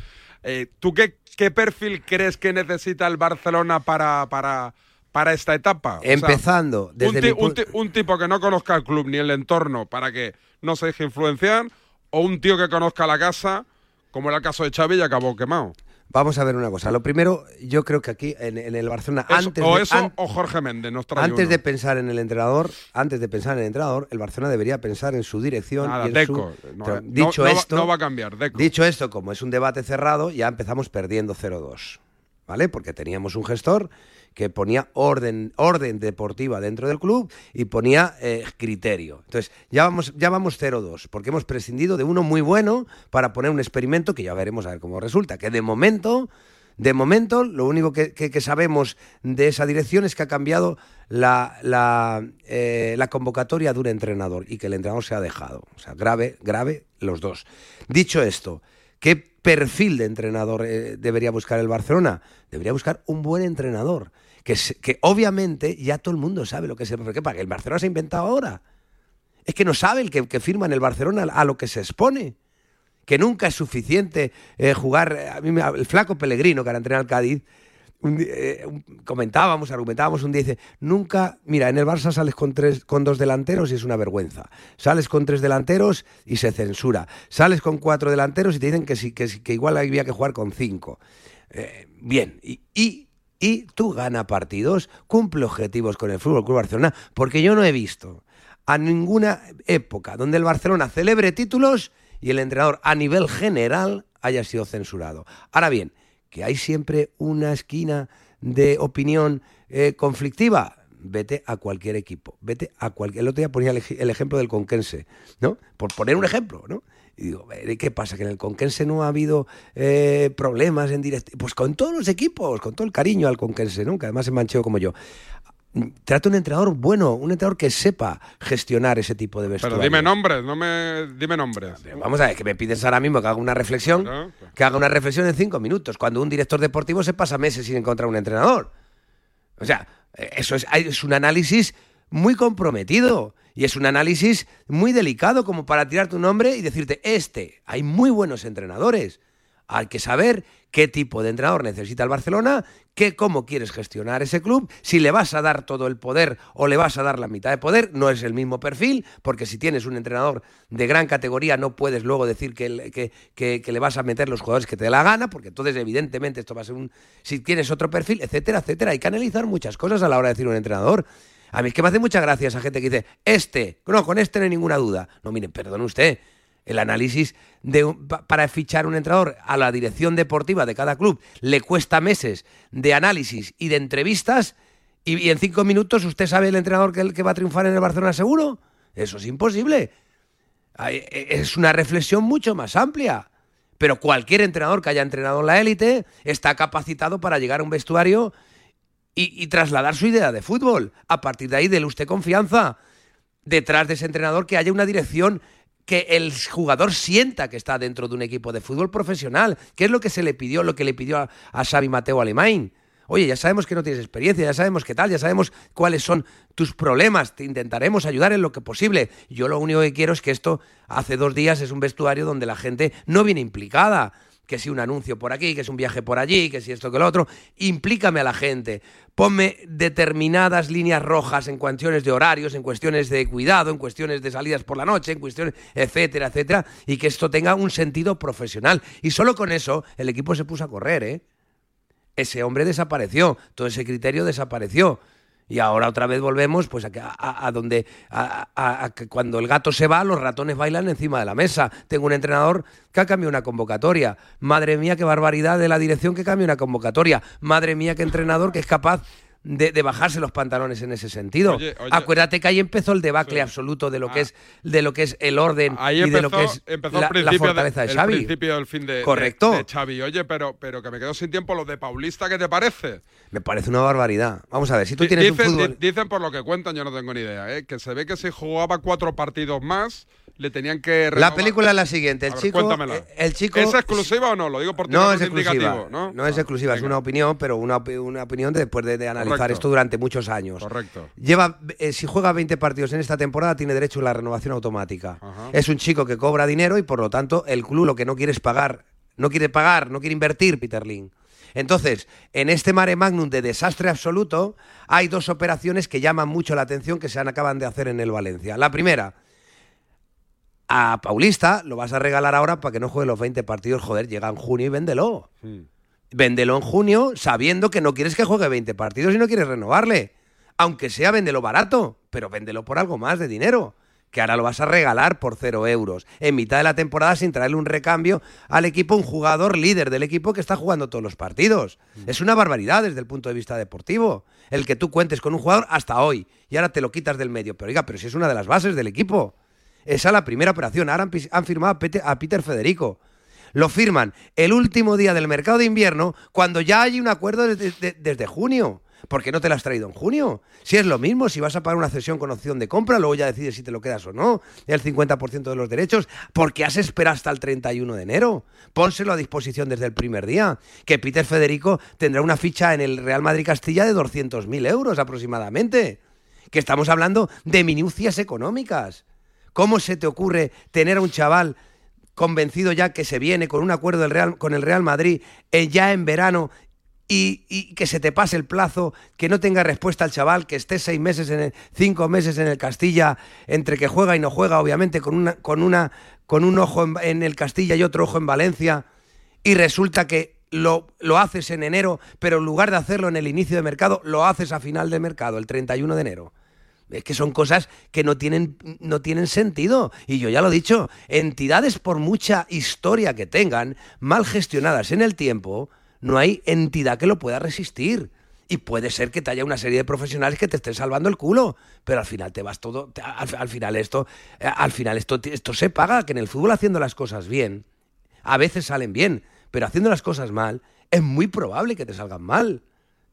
Eh, ¿Tú qué, qué perfil crees que necesita el Barcelona para, para, para esta etapa? O sea, Empezando desde un, mi un tipo que no conozca el club ni el entorno para que no se deje influenciar, o un tío que conozca la casa, como era el caso de Xavi y acabó quemado. Vamos a ver una cosa. Lo primero, yo creo que aquí en, en el Barcelona, Eso- antes o de, eso an- o Jorge Méndez nos trae Antes uno. de pensar en el entrenador, antes de pensar en el entrenador, el Barcelona debería pensar en su dirección Nada, y en Deco. su- No, no- dicho no esto, no va a cambiar, Deco. Dicho esto, como es un debate cerrado, ya empezamos perdiendo 0-2, ¿vale? Porque teníamos un gestor que ponía orden, orden deportiva dentro del club y ponía eh, criterio. Entonces, ya vamos, ya vamos 0-2, porque hemos prescindido de uno muy bueno para poner un experimento que ya veremos a ver cómo resulta. Que de momento, de momento, lo único que, que- sabemos de esa dirección es que ha cambiado la, la, eh, la convocatoria de un entrenador y que el entrenador se ha dejado. O sea, grave, grave los dos. Dicho esto, ¿qué perfil de entrenador eh, debería buscar el Barcelona? Debería buscar un buen entrenador. Que, que obviamente ya todo el mundo sabe lo que es el ¿Qué para que el Barcelona se ha inventado ahora. Es que no sabe el que, firma en el Barcelona a lo que se expone. Que nunca es suficiente eh, jugar. eh, A mí el flaco Pellegrino, que ahora entrena al Cádiz, eh, comentábamos, argumentábamos un día, dice, nunca, mira, en el Barça sales con, tres, con dos delanteros y es una vergüenza. Sales con tres delanteros y se censura. Sales con cuatro delanteros y te dicen que, sí, que, igual había que jugar con cinco. Bien, y, y tú gana partidos, cumple objetivos con el Fútbol Club Barcelona, porque yo no he visto a ninguna época donde el Barcelona celebre títulos y el entrenador a nivel general haya sido censurado. Ahora bien, que hay siempre una esquina de opinión eh, conflictiva. Vete a cualquier equipo, vete a cualquier. El otro día ponía el, el ejemplo del Conquense, ¿no? Por poner un ejemplo, ¿no? Y digo, "Eh, ¿qué pasa? Que en el Conquense no ha habido eh, problemas en directo. Pues con todos los equipos, con todo el cariño al Conquense, ¿no? Que además es mancheo como yo. Trata un entrenador bueno, un entrenador que sepa gestionar ese tipo de Pero vestuario. dime nombres, no me. Dime nombres. Vamos a ver, que me pides ahora mismo que haga una reflexión, que haga una reflexión en cinco minutos, cuando un director deportivo se pasa meses sin encontrar un entrenador. O sea, eh, eso es, es un análisis muy comprometido y es un análisis muy delicado como para tirar tu nombre y decirte, este, hay muy buenos entrenadores. Hay que saber qué tipo de entrenador necesita el Barcelona, qué, cómo quieres gestionar ese club, si le vas a dar todo el poder o le vas a dar la mitad de poder, no es el mismo perfil, porque si tienes un entrenador de gran categoría no puedes luego decir que, que- que- que le vas a meter los jugadores que te dé la gana, porque entonces evidentemente esto va a ser un... Si tienes otro perfil, etcétera, etcétera, hay que analizar muchas cosas a la hora de decir un entrenador. A mí es que me hace mucha gracia esa gente que dice, este, no, con este no hay ninguna duda. No, miren, perdone usted, el análisis de para fichar un entrenador a la dirección deportiva de cada club le cuesta meses de análisis y de entrevistas y, en cinco minutos usted sabe el entrenador que, que va a triunfar en el Barcelona seguro. Eso es imposible. E- Es una reflexión mucho más amplia. Pero cualquier entrenador que haya entrenado en la élite está capacitado para llegar a un vestuario y, trasladar su idea de fútbol. A partir de ahí, déle usted confianza. Detrás de ese entrenador que haya una dirección que el jugador sienta que está dentro de un equipo de fútbol profesional, que es lo que se le pidió, lo que le pidió a, a Xavi Mateo Alemán. Oye, ya sabemos que no tienes experiencia, ya sabemos qué tal, ya sabemos cuáles son tus problemas, te intentaremos ayudar en lo que posible. Yo lo único que quiero es que esto hace dos días es un vestuario donde la gente no viene implicada, que si un anuncio por aquí, que si un viaje por allí, que si esto que lo otro. Implícame a la gente. Ponme determinadas líneas rojas en cuestiones de horarios, en cuestiones de cuidado, en cuestiones de salidas por la noche, en cuestiones, etcétera, etcétera, y que esto tenga un sentido profesional. Y solo con eso el equipo se puso a correr, ¿eh? Ese hombre desapareció, todo ese criterio desapareció. Y ahora otra vez volvemos pues a, a- a donde a que cuando el gato se va, los ratones bailan encima de la mesa. Tengo un entrenador que ha cambiado una convocatoria. Madre mía, qué barbaridad de la dirección que cambia una convocatoria. Madre mía, qué entrenador que es capaz de, de bajarse los pantalones en ese sentido. Oye, oye. Acuérdate que ahí empezó el debacle absoluto de lo que es de lo que es el orden Ahí y empezó, de lo que es empezó la, el la fortaleza de, el Xavi. principio del fin de, de- Correcto. de Xavi. Oye, pero, pero que me quedo sin tiempo lo de Paulista, ¿qué te parece? Me parece una barbaridad. Vamos a ver, si tú tienes un dicen, fútbol... dicen por lo que cuentan, yo no tengo ni idea, ¿eh? que se ve que si jugaba cuatro partidos más, le tenían que La renovar. película es la siguiente. El ver, chico, cuéntamela. eh, el chico ¿Es exclusiva o no? Lo digo por no es exclusiva. indicativo, ¿no? Ah, es exclusiva, es una opinión, pero una, una opinión de- después de, de analizar Correcto. esto durante muchos años. Correcto. Lleva, eh, si juega 20 partidos en esta temporada, tiene derecho a la renovación automática. Es un chico que cobra dinero y por lo tanto el club lo que no quiere es pagar. No quiere pagar, no quiere invertir, Peter Ling. Entonces, en este mare magnum de desastre absoluto, hay dos operaciones que llaman mucho la atención que se han, acaban de hacer en el Valencia. La primera, a Paulista lo vas a regalar ahora para que no juegue los 20 partidos. Joder, llega en junio y véndelo. Véndelo en junio sabiendo que no quieres que juegue 20 partidos y no quieres renovarle. Aunque sea véndelo barato, pero véndelo por algo más de dinero. Que ahora lo vas a regalar por cero euros. En mitad de la temporada sin traerle un recambio al equipo, un jugador líder del equipo que está jugando todos los partidos. Es una barbaridad desde el punto de vista deportivo. El que tú cuentes con un jugador hasta hoy y ahora te lo quitas del medio. Pero oiga, pero si es una de las bases del equipo. Esa es la primera operación. Ahora han, firmado a Pete- a Peter Federico. Lo firman el último día del mercado de invierno cuando ya hay un acuerdo desde, junio. ¿Por qué no te lo has traído en junio? Si es lo mismo, si vas a pagar una cesión con opción de compra, luego ya decides si te lo quedas o no, el 50% de los derechos, ¿por qué has esperado hasta el 31 de enero? Pónselo a disposición desde el primer día, que Peter Federico tendrá una ficha en el Real Madrid Castilla de 200.000 euros aproximadamente, que estamos hablando de minucias económicas. ¿Cómo se te ocurre tener a un chaval convencido ya que se viene con un acuerdo del Real, con el Real Madrid eh, ya en verano y, que se te pase el plazo, que no tenga respuesta al chaval, que esté seis meses, en el, cinco meses en el Castilla, entre que juega y no juega, obviamente, con, una, con, una, con un ojo en, en el Castilla y otro ojo en Valencia, y resulta que lo, lo haces en enero, pero en lugar de hacerlo en el inicio de mercado, lo haces a final de mercado, el 31 de enero. Es que son cosas que no tienen, no tienen sentido. Y yo ya lo he dicho, entidades por mucha historia que tengan, mal gestionadas en el tiempo, no hay entidad que lo pueda resistir. Y puede ser que te haya una serie de profesionales que te estén salvando el culo, pero al final te vas todo, al, al final esto, eh, al final esto, esto se paga, que en el fútbol haciendo las cosas bien, a veces salen bien, pero haciendo las cosas mal, es muy probable que te salgan mal.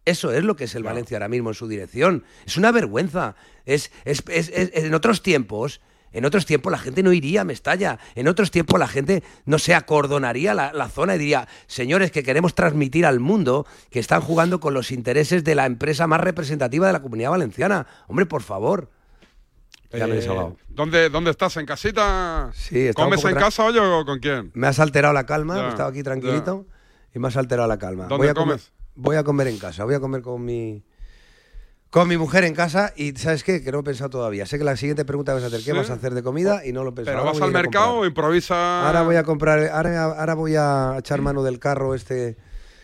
Eso es lo que es el Valencia ahora mismo en su dirección. Es una vergüenza. Es, es- es- es- en otros tiempos, en otros tiempos la gente no iría a Mestalla. En otros tiempos la gente no se acordonaría la, la zona y diría, señores, que queremos transmitir al mundo que están jugando con los intereses de la empresa más representativa de la comunidad valenciana. Hombre, por favor. Ya me he Eh, desahogado. ¿dónde, ¿Dónde estás? ¿En casita? Sí, ¿Comes en casa hoy o con quién? Me has alterado la calma, Ya, estaba aquí tranquilito y me has alterado la calma. ¿Dónde voy a comer, comes? Voy a comer en casa, voy a comer con mi con mi mujer en casa y ¿sabes qué? Que no he pensado todavía. Sé que la siguiente pregunta vas a hacer, ¿qué ¿Sí? vas a hacer de comida? Y no lo he pensado. ¿Pero Ahora vas al mercado o improvisa? Ahora voy a comprar, ahora, ahora voy a echar mano del carro este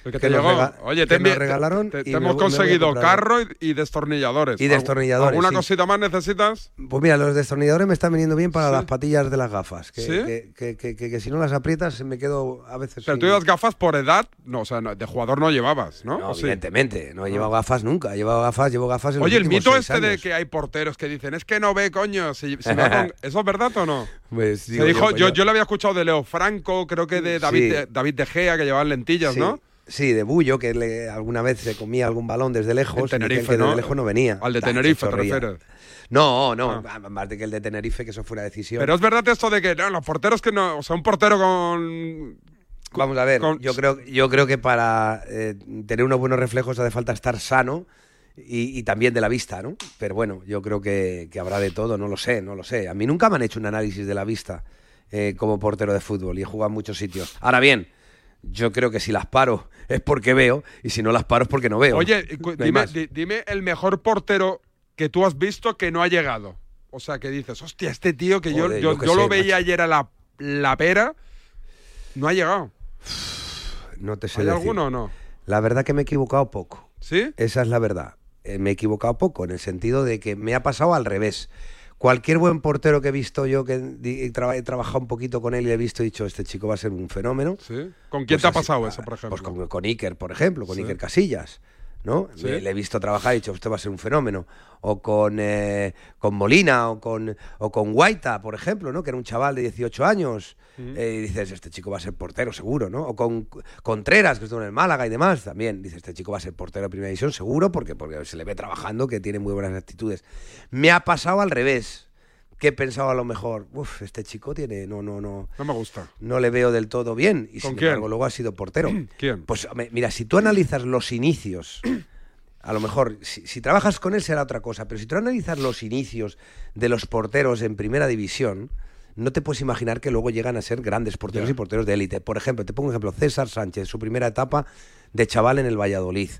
El que que te llegó. rega- Oye, te, nos regalaron te, te y me hemos me conseguido comprar. carro y, y destornilladores. Y ¿Algu- destornilladores, ¿Alguna sí. cosita más necesitas? Pues mira, los destornilladores me están viniendo bien para las patillas de las gafas. Que, ¿Sí? que, que- que- si no las aprietas me quedo a veces Pero sin- tú llevas gafas por edad, no, o sea, no, de jugador no llevabas, ¿no? No, ¿O sí? evidentemente, no he llevado gafas nunca. He llevado gafas, llevo gafas en los Oye, el últimos mito este de años. que hay porteros que dicen, es que no ve, coño, si, si con-". ¿Eso es verdad o no? Pues, Se digo dijo, pues yo, yo lo había escuchado de Leo Franco, creo que de David, Sí. de, David De Gea, que llevaban lentillas, sí, ¿no? Sí, de Bullo, que le- alguna vez se comía algún balón desde lejos. Y decían Tenerife, que ¿no? desde lejos no venía. Al de Ah, Tenerife, te refieres. No, no, más de que el de Tenerife, que eso fuera decisión. Pero es verdad esto de que no, los porteros que no, o sea, un portero con... Vamos a ver, con- yo creo, yo creo que para eh, tener unos buenos reflejos hace falta estar sano y, y también de la vista, ¿no? Pero bueno, yo creo que, que habrá de todo, no lo sé, no lo sé. A mí nunca me han hecho un análisis de la vista eh, como portero de fútbol y he jugado en muchos sitios. Ahora bien, Yo creo que si las paro es porque veo y si no las paro es porque no veo. Oye, No dime, dime el mejor portero que tú has visto que no ha llegado. O sea, que dices, hostia, este tío que yo, Joder, yo, yo qué yo lo veía macho. ayer a la, la pera, no ha llegado. No te sé ¿Hay decir. alguno o no? La verdad que me he equivocado poco. ¿Sí? Esa es la verdad. Eh, me he equivocado poco, en el sentido de que me ha pasado al revés. Cualquier buen portero que he visto yo, que he, traba- he trabajado un poquito con él y he visto, he dicho, este chico va a ser un fenómeno. ¿Sí? ¿Con quién Pues te ha pasado ah, eso, por ejemplo? Pues con, con Iker, por ejemplo, con Sí. Iker Casillas. ¿No? Sí. Le, he visto trabajar y he dicho, usted va a ser un fenómeno. O con, eh, con Molina o con, o con Guaita, por ejemplo, ¿no? que era un chaval de 18 años. Eh, y dices, este chico va a ser portero, seguro, ¿no? O con Contreras, que estuvo en el Málaga y demás, también. Dices, este chico va a ser portero de primera división, seguro, porque, porque se le ve trabajando, que tiene muy buenas actitudes. Me ha pasado al revés. Que he pensado a lo mejor, uff, este chico tiene, no, no, no. No me gusta. No le veo del todo bien. Y ¿Con sin quién? embargo, luego ha sido portero. ¿Quién? Pues mira, si tú analizas los inicios, a lo mejor, si, si trabajas con él será otra cosa, pero si tú analizas los inicios de los porteros en primera división, no te puedes imaginar que luego llegan a ser grandes porteros y porteros de élite. Por ejemplo, te pongo un ejemplo, César Sánchez, su primera etapa de chaval en el Valladolid.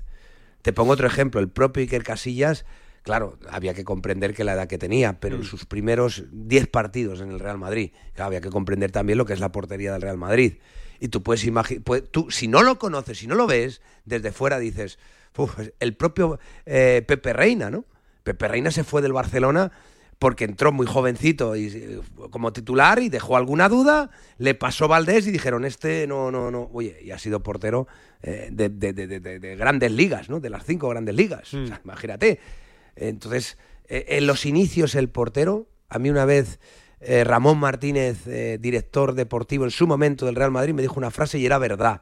Te pongo otro ejemplo, el propio Iker Casillas, claro, había que comprender que la edad que tenía, pero en sus primeros 10 partidos en el Real Madrid, claro, había que comprender también lo que es la portería del Real Madrid. Y tú puedes imaginar, tú si no lo conoces, si no lo ves, desde fuera dices, "Uf, el propio eh, Pepe Reina, ¿no? Pepe Reina se fue del Barcelona porque entró muy jovencito y, eh, como titular y dejó alguna duda, le pasó Valdés y dijeron, este no, no, no, oye, y ha sido portero eh, de, de- de- de- de- de grandes ligas, ¿no? De las cinco grandes ligas, O sea, imagínate. Entonces, eh, en los inicios el portero, a mí una vez eh, Ramón Martínez, eh, director deportivo en su momento del Real Madrid, me dijo una frase y era verdad.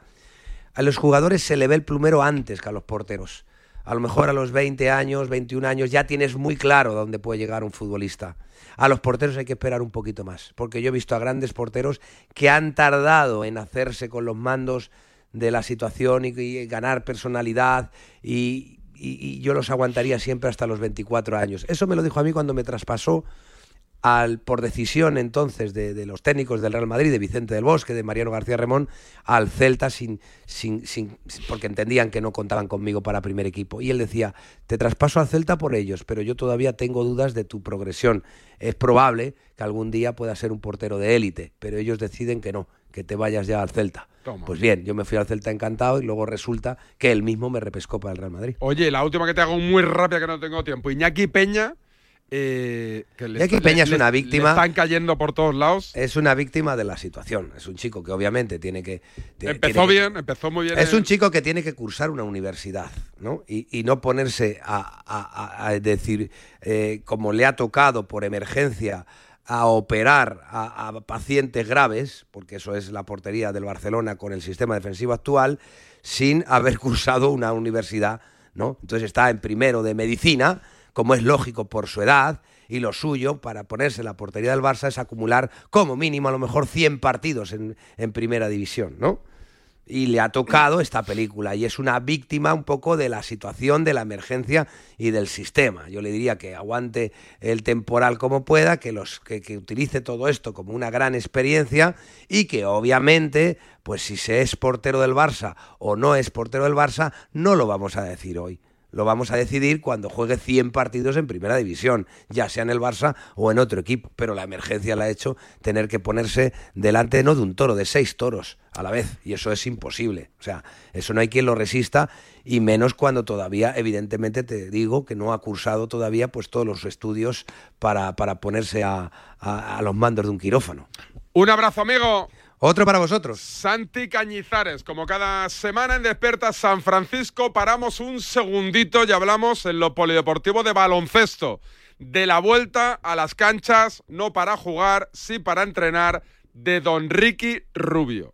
A los jugadores se le ve el plumero antes que a los porteros. A lo mejor a los 20 años, 21 años, ya tienes muy claro dónde puede llegar un futbolista. A los porteros hay que esperar un poquito más, porque yo he visto a grandes porteros que han tardado en hacerse con los mandos de la situación y, y ganar personalidad y, y- yo los aguantaría siempre hasta los 24 años. Eso me lo dijo a mí cuando me traspasó al, por decisión entonces de, de los técnicos del Real Madrid, de Vicente del Bosque, de Mariano García Remón, al Celta sin, sin, sin- porque entendían que no contaban conmigo para primer equipo. Y él decía, te traspaso al Celta por ellos, pero yo todavía tengo dudas de tu progresión. Es probable que algún día pueda ser un portero de élite, pero ellos deciden que no, que te vayas ya al Celta. Toma. Pues bien, yo me fui al Celta encantado y luego resulta que él mismo me repescó para el Real Madrid. Oye, la última que te hago muy rápida que no tengo tiempo. Iñaki Peña. Eh, que le Peña es le- una le víctima. están cayendo por todos lados. Es una víctima de la situación. Es un chico que obviamente tiene que. tiene- Empezó tiene que- bien, empezó muy bien. Es un chico que tiene que cursar una universidad, ¿no? Y, y no ponerse a, a- a- a decir, eh, como le ha tocado por emergencia, a operar a, a pacientes graves, porque eso es la portería del Barcelona con el sistema defensivo actual, sin haber cursado una universidad, ¿no? Entonces está en primero de medicina, como es lógico por su edad, y lo suyo para ponerse en la portería del Barça es acumular como mínimo a lo mejor 100 partidos en, primera división, ¿no? y le ha tocado esta película y es una víctima un poco de la situación, de la emergencia y del sistema. Yo le diría que aguante el temporal como pueda, que, los, que, que utilice todo esto como una gran experiencia y que obviamente, pues si se es portero del Barça o no es portero del Barça, no lo vamos a decir hoy. Lo vamos a decidir cuando juegue 100 partidos en primera división, ya sea en el Barça o en otro equipo. Pero la emergencia le ha hecho tener que ponerse delante no de un toro, de seis toros a la vez. Y eso es imposible. O sea, eso no hay quien lo resista y menos cuando todavía, evidentemente, te digo que no ha cursado todavía pues todos los estudios para, para ponerse a- a los mandos de un quirófano. Un abrazo, amigo. Otro para vosotros. Santi Cañizares, como cada semana en Despierta San Francisco, paramos un segundito y hablamos en lo polideportivo de baloncesto, de la vuelta a las canchas, no para jugar, sí para entrenar, de Don Ricky Rubio.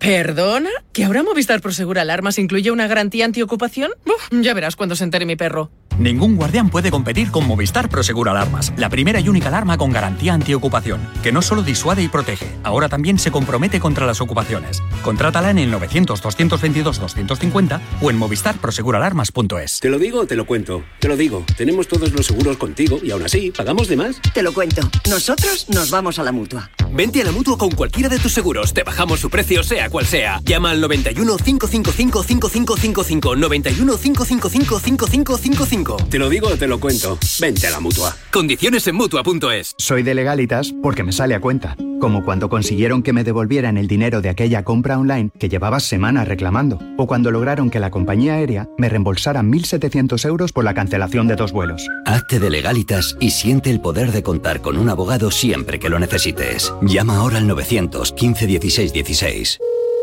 ¿Perdona? ¿Que ahora Movistar Prosegur Alarmas incluye una garantía antiocupación? Uf, ya verás cuando se entere mi perro. Ningún guardián puede competir con Movistar Prosegur Alarmas, la primera y única alarma con garantía antiocupación, que no solo disuade y protege, ahora también se compromete contra las ocupaciones. Contrátala en el 900-222-250 o en movistarproseguralarmas.es. Te lo digo o te lo cuento. Te lo digo. Tenemos todos los seguros contigo y aún así, ¿pagamos de más? Te lo cuento. Nosotros nos vamos a la mutua. Vente a la mutua con cualquiera de tus seguros. Te bajamos su precio, sea cual sea. Llama al 91 555 5555. 91 555 5555. Te lo digo o te lo cuento. Vente a la mutua. Condiciones en mutua.es. Soy de legalitas porque me sale a cuenta. Como cuando consiguieron que me devolvieran el dinero de aquella compra online que llevaba semanas reclamando. O cuando lograron que la compañía aérea me reembolsara 1.700 euros por la cancelación de dos vuelos. Hazte de legalitas y siente el poder de contar con un abogado siempre que lo necesites. Llama ahora al 915 16 16.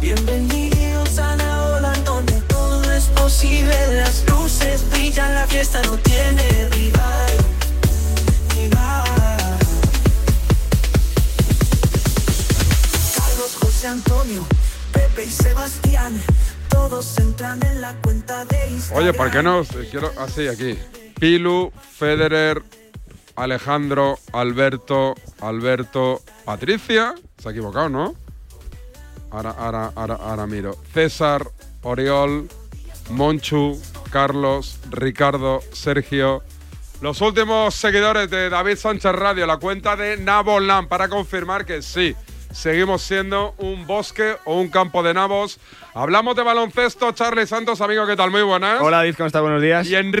Bienvenidos a la ola todo es posible. Las luces brillan, la fiesta no tiene rival. Carlos, José Antonio, Pepe y Sebastián, todos entran en la cuenta de Instagram. Oye, ¿por qué no? Eh, Quiero así aquí. Pilu, Federer, Alejandro, Alberto, Alberto, Patricia. Se ha equivocado, ¿no? Ahora, ahora, ahora, ahora miro. César, Oriol, Monchu, Carlos, Ricardo, Sergio. Los últimos seguidores de David Sánchez Radio, la cuenta de Nabolán, para confirmar que sí, seguimos siendo un bosque o un campo de nabos. Hablamos de baloncesto, Charlie Santos, amigo, ¿qué tal? Muy buenas. Hola, David, ¿cómo estás? Buenos días. Y en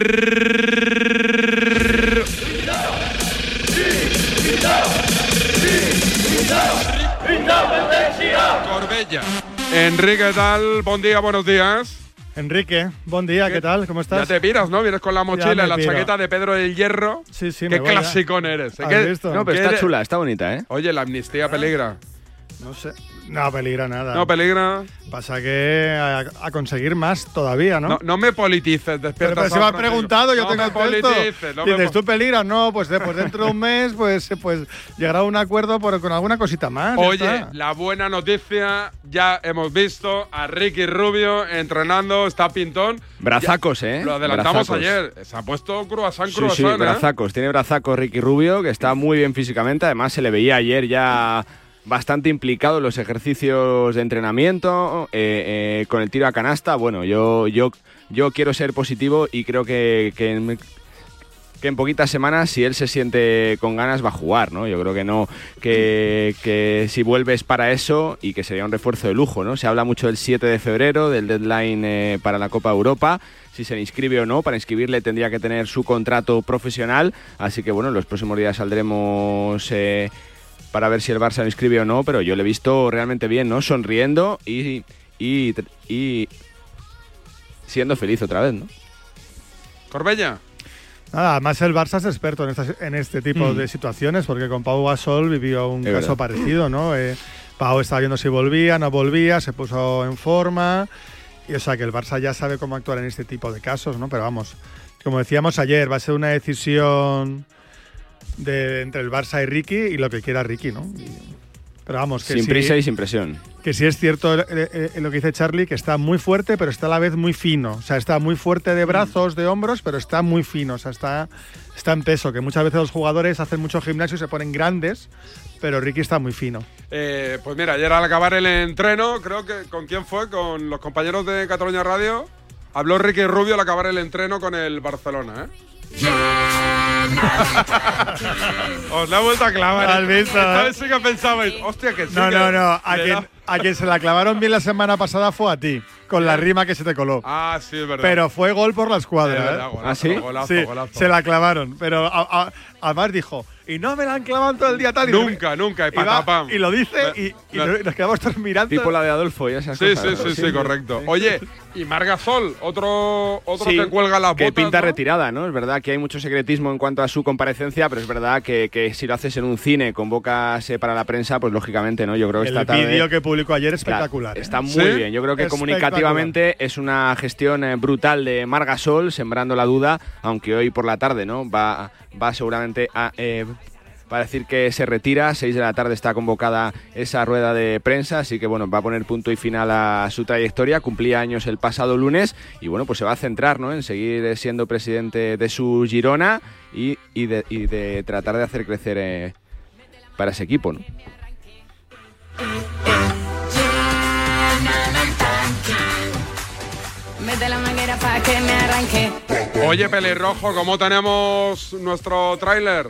Enrique, ¿qué tal? Buen día, buenos días. Enrique, buen día, ¿qué, tal? ¿Cómo estás? Ya te piras, ¿no? Vienes con la mochila, me la piro. chaqueta de Pedro del Hierro. Sí, sí, Qué me voy ya. clasicón eres. ¿eh? ¿Has ¿Qué- visto? No, pero qué está eres- chula, está bonita, ¿eh? Oye, la amnistía peligra. No sé. No peligra nada. No peligra. Pasa que a, a conseguir más todavía, ¿no? No, no me politices, despierta. Pero, pero si San me has preguntado, yo no te me contesto. politices, no me Dices, ¿tú peligras? No, pues, de- pues dentro de un mes pues, pues llegará a un acuerdo por, con alguna cosita más. ya Oye, está. la buena noticia, ya hemos visto a Ricky Rubio entrenando, está pintón. Brazacos, ¿eh? Lo adelantamos Brazacos. ayer. Se ha puesto croissant, Sí, croissant, sí, ¿eh? brazacos. Tiene brazacos Ricky Rubio, que está muy bien físicamente. Además, se le veía ayer ya bastante implicado en los ejercicios de entrenamiento, eh, eh, con el tiro a canasta. Bueno, yo, yo, yo quiero ser positivo y creo que, que en, poquitas semanas, si él se siente con ganas, va a jugar, ¿no? Yo creo que no, que, que si vuelves para eso y que sería un refuerzo de lujo, ¿no? Se habla mucho del 7 de febrero, del deadline eh, para la Copa Europa, si se inscribe o no. Para inscribirle tendría que tener su contrato profesional, así que bueno, en los próximos días saldremos para ver si el Barça lo inscribe o no, pero yo le he visto realmente bien, ¿no? Sonriendo y, y, y siendo feliz otra vez, ¿no? Corbella. Nada, además el Barça es experto en, este tipo Mm. de situaciones, porque con Pau Gasol vivió un Es caso verdad. parecido, ¿no? Eh, Pau estaba viendo si volvía, no volvía, se puso en forma. Y, o sea, que el Barça ya sabe cómo actuar en este tipo de casos, ¿no? Pero vamos, como decíamos ayer, va a ser una decisión de, entre el Barça y Ricky y lo que quiera Ricky, ¿no? Pero vamos, que Sin sí- prisa y sin presión. Que sí es cierto eh, eh, lo que dice Charlie, que está muy fuerte, pero está a la vez muy fino. O sea, está muy fuerte de brazos, de hombros, pero está muy fino. O sea, está, está en peso. Que muchas veces los jugadores hacen mucho gimnasio y se ponen grandes, pero Ricky está muy fino. Eh, pues mira, ayer al acabar el entreno, creo que ¿con quién fue? Con los compañeros de Cataluña Radio. Habló Ricky Rubio al acabar el entreno con el Barcelona, ¿eh? Os la he vuelto a clavar. ¿Has visto, Esta vez sí que pensabais, hostia, que sí. No, que no, no. A quien, da- a quien se la clavaron bien la semana pasada fue a ti, con la rima que se te coló. Ah, sí, es verdad. Pero fue gol por la Es escuadra. verdad, ¿eh? golazo, ¿Ah, sí? golazo, Sí, golazo. se la clavaron. Pero a- a- además dijo, y no me la han clavado todo el día tal. y Nunca, nunca, y patapam. Y lo dice y, no- nos quedamos todos mirando. Tipo la de Adolfo y esas Sí, cosas. sí, ¿no? sí, sí, correcto. Oye, y Margasol, otro, otro Sí, que cuelga las que botas. pinta ¿no? retirada, ¿no? Es verdad que hay mucho secretismo en cuanto a su comparecencia, pero es verdad que, que si lo haces en un cine, convocas eh, para la prensa, pues lógicamente, ¿no? Yo creo que El esta tarde... vídeo que publicó ayer es espectacular. ¿eh? Está muy ¿Sí? bien. Yo creo que comunicativamente es una gestión eh, brutal de Margasol, sembrando la duda, aunque hoy por la tarde, ¿no? Va, va seguramente a. eh, va a decir que se retira, 6 de la tarde está convocada esa rueda de prensa, así que bueno, va a poner punto y final a su trayectoria, cumplía años el pasado lunes y bueno, pues se va a centrar ¿no? en seguir siendo presidente de su Girona y, y de, y de tratar de hacer crecer eh, para ese equipo. ¿no? Mete la manguera para que me arranque. Oye, pelirrojo, ¿cómo tenemos nuestro tráiler?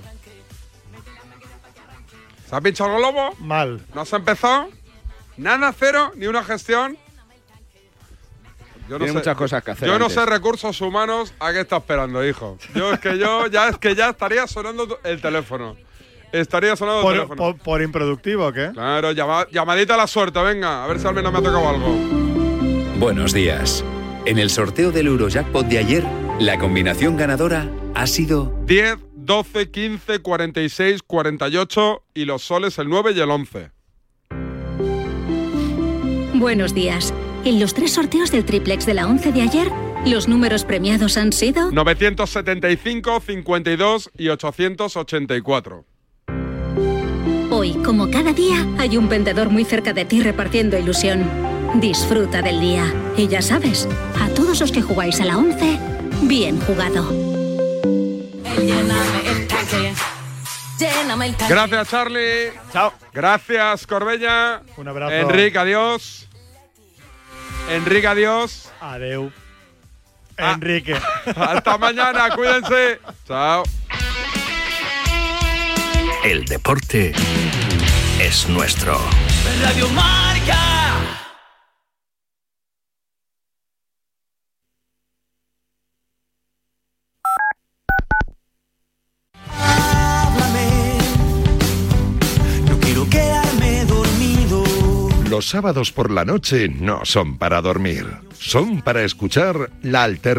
¿Se ha pinchado el globo? Mal. ¿No has empezado? ¿Nada, cero? ¿Ni una gestión? Yo Tiene muchas cosas que hacer Yo no antes. sé recursos humanos a qué está esperando, hijo. Yo es que yo ya es que ya estaría sonando el teléfono. Estaría sonando el Por, teléfono. por- por improductivo, ¿o ¿qué? Claro, llama- llamadita a la suerte, venga, a ver si al menos me ha tocado algo. Buenos días. En el sorteo del Eurojackpot de ayer, la combinación ganadora ha sido 10, 12, 15, 46, 48 y los soles el 9 y el 11. Buenos días. En los tres sorteos del triplex de la 11 de ayer, los números premiados han sido 975, 52 y 884. Hoy, como cada día, hay un vendedor muy cerca de ti repartiendo ilusión. Disfruta del día. Y ya sabes, a todos los que jugáis a la 11, bien jugado. Lléname el tanque. Lléname el tanque. Gracias, Charlie. Chao. Gracias, Corbella. Un abrazo. Enrique, adiós. Enrique, adiós. Adeu. Ah. Enrique. Hasta mañana, cuídense. Chao. El deporte es nuestro. Radio Marca. Los sábados por la noche no son para dormir, son para escuchar la alternativa.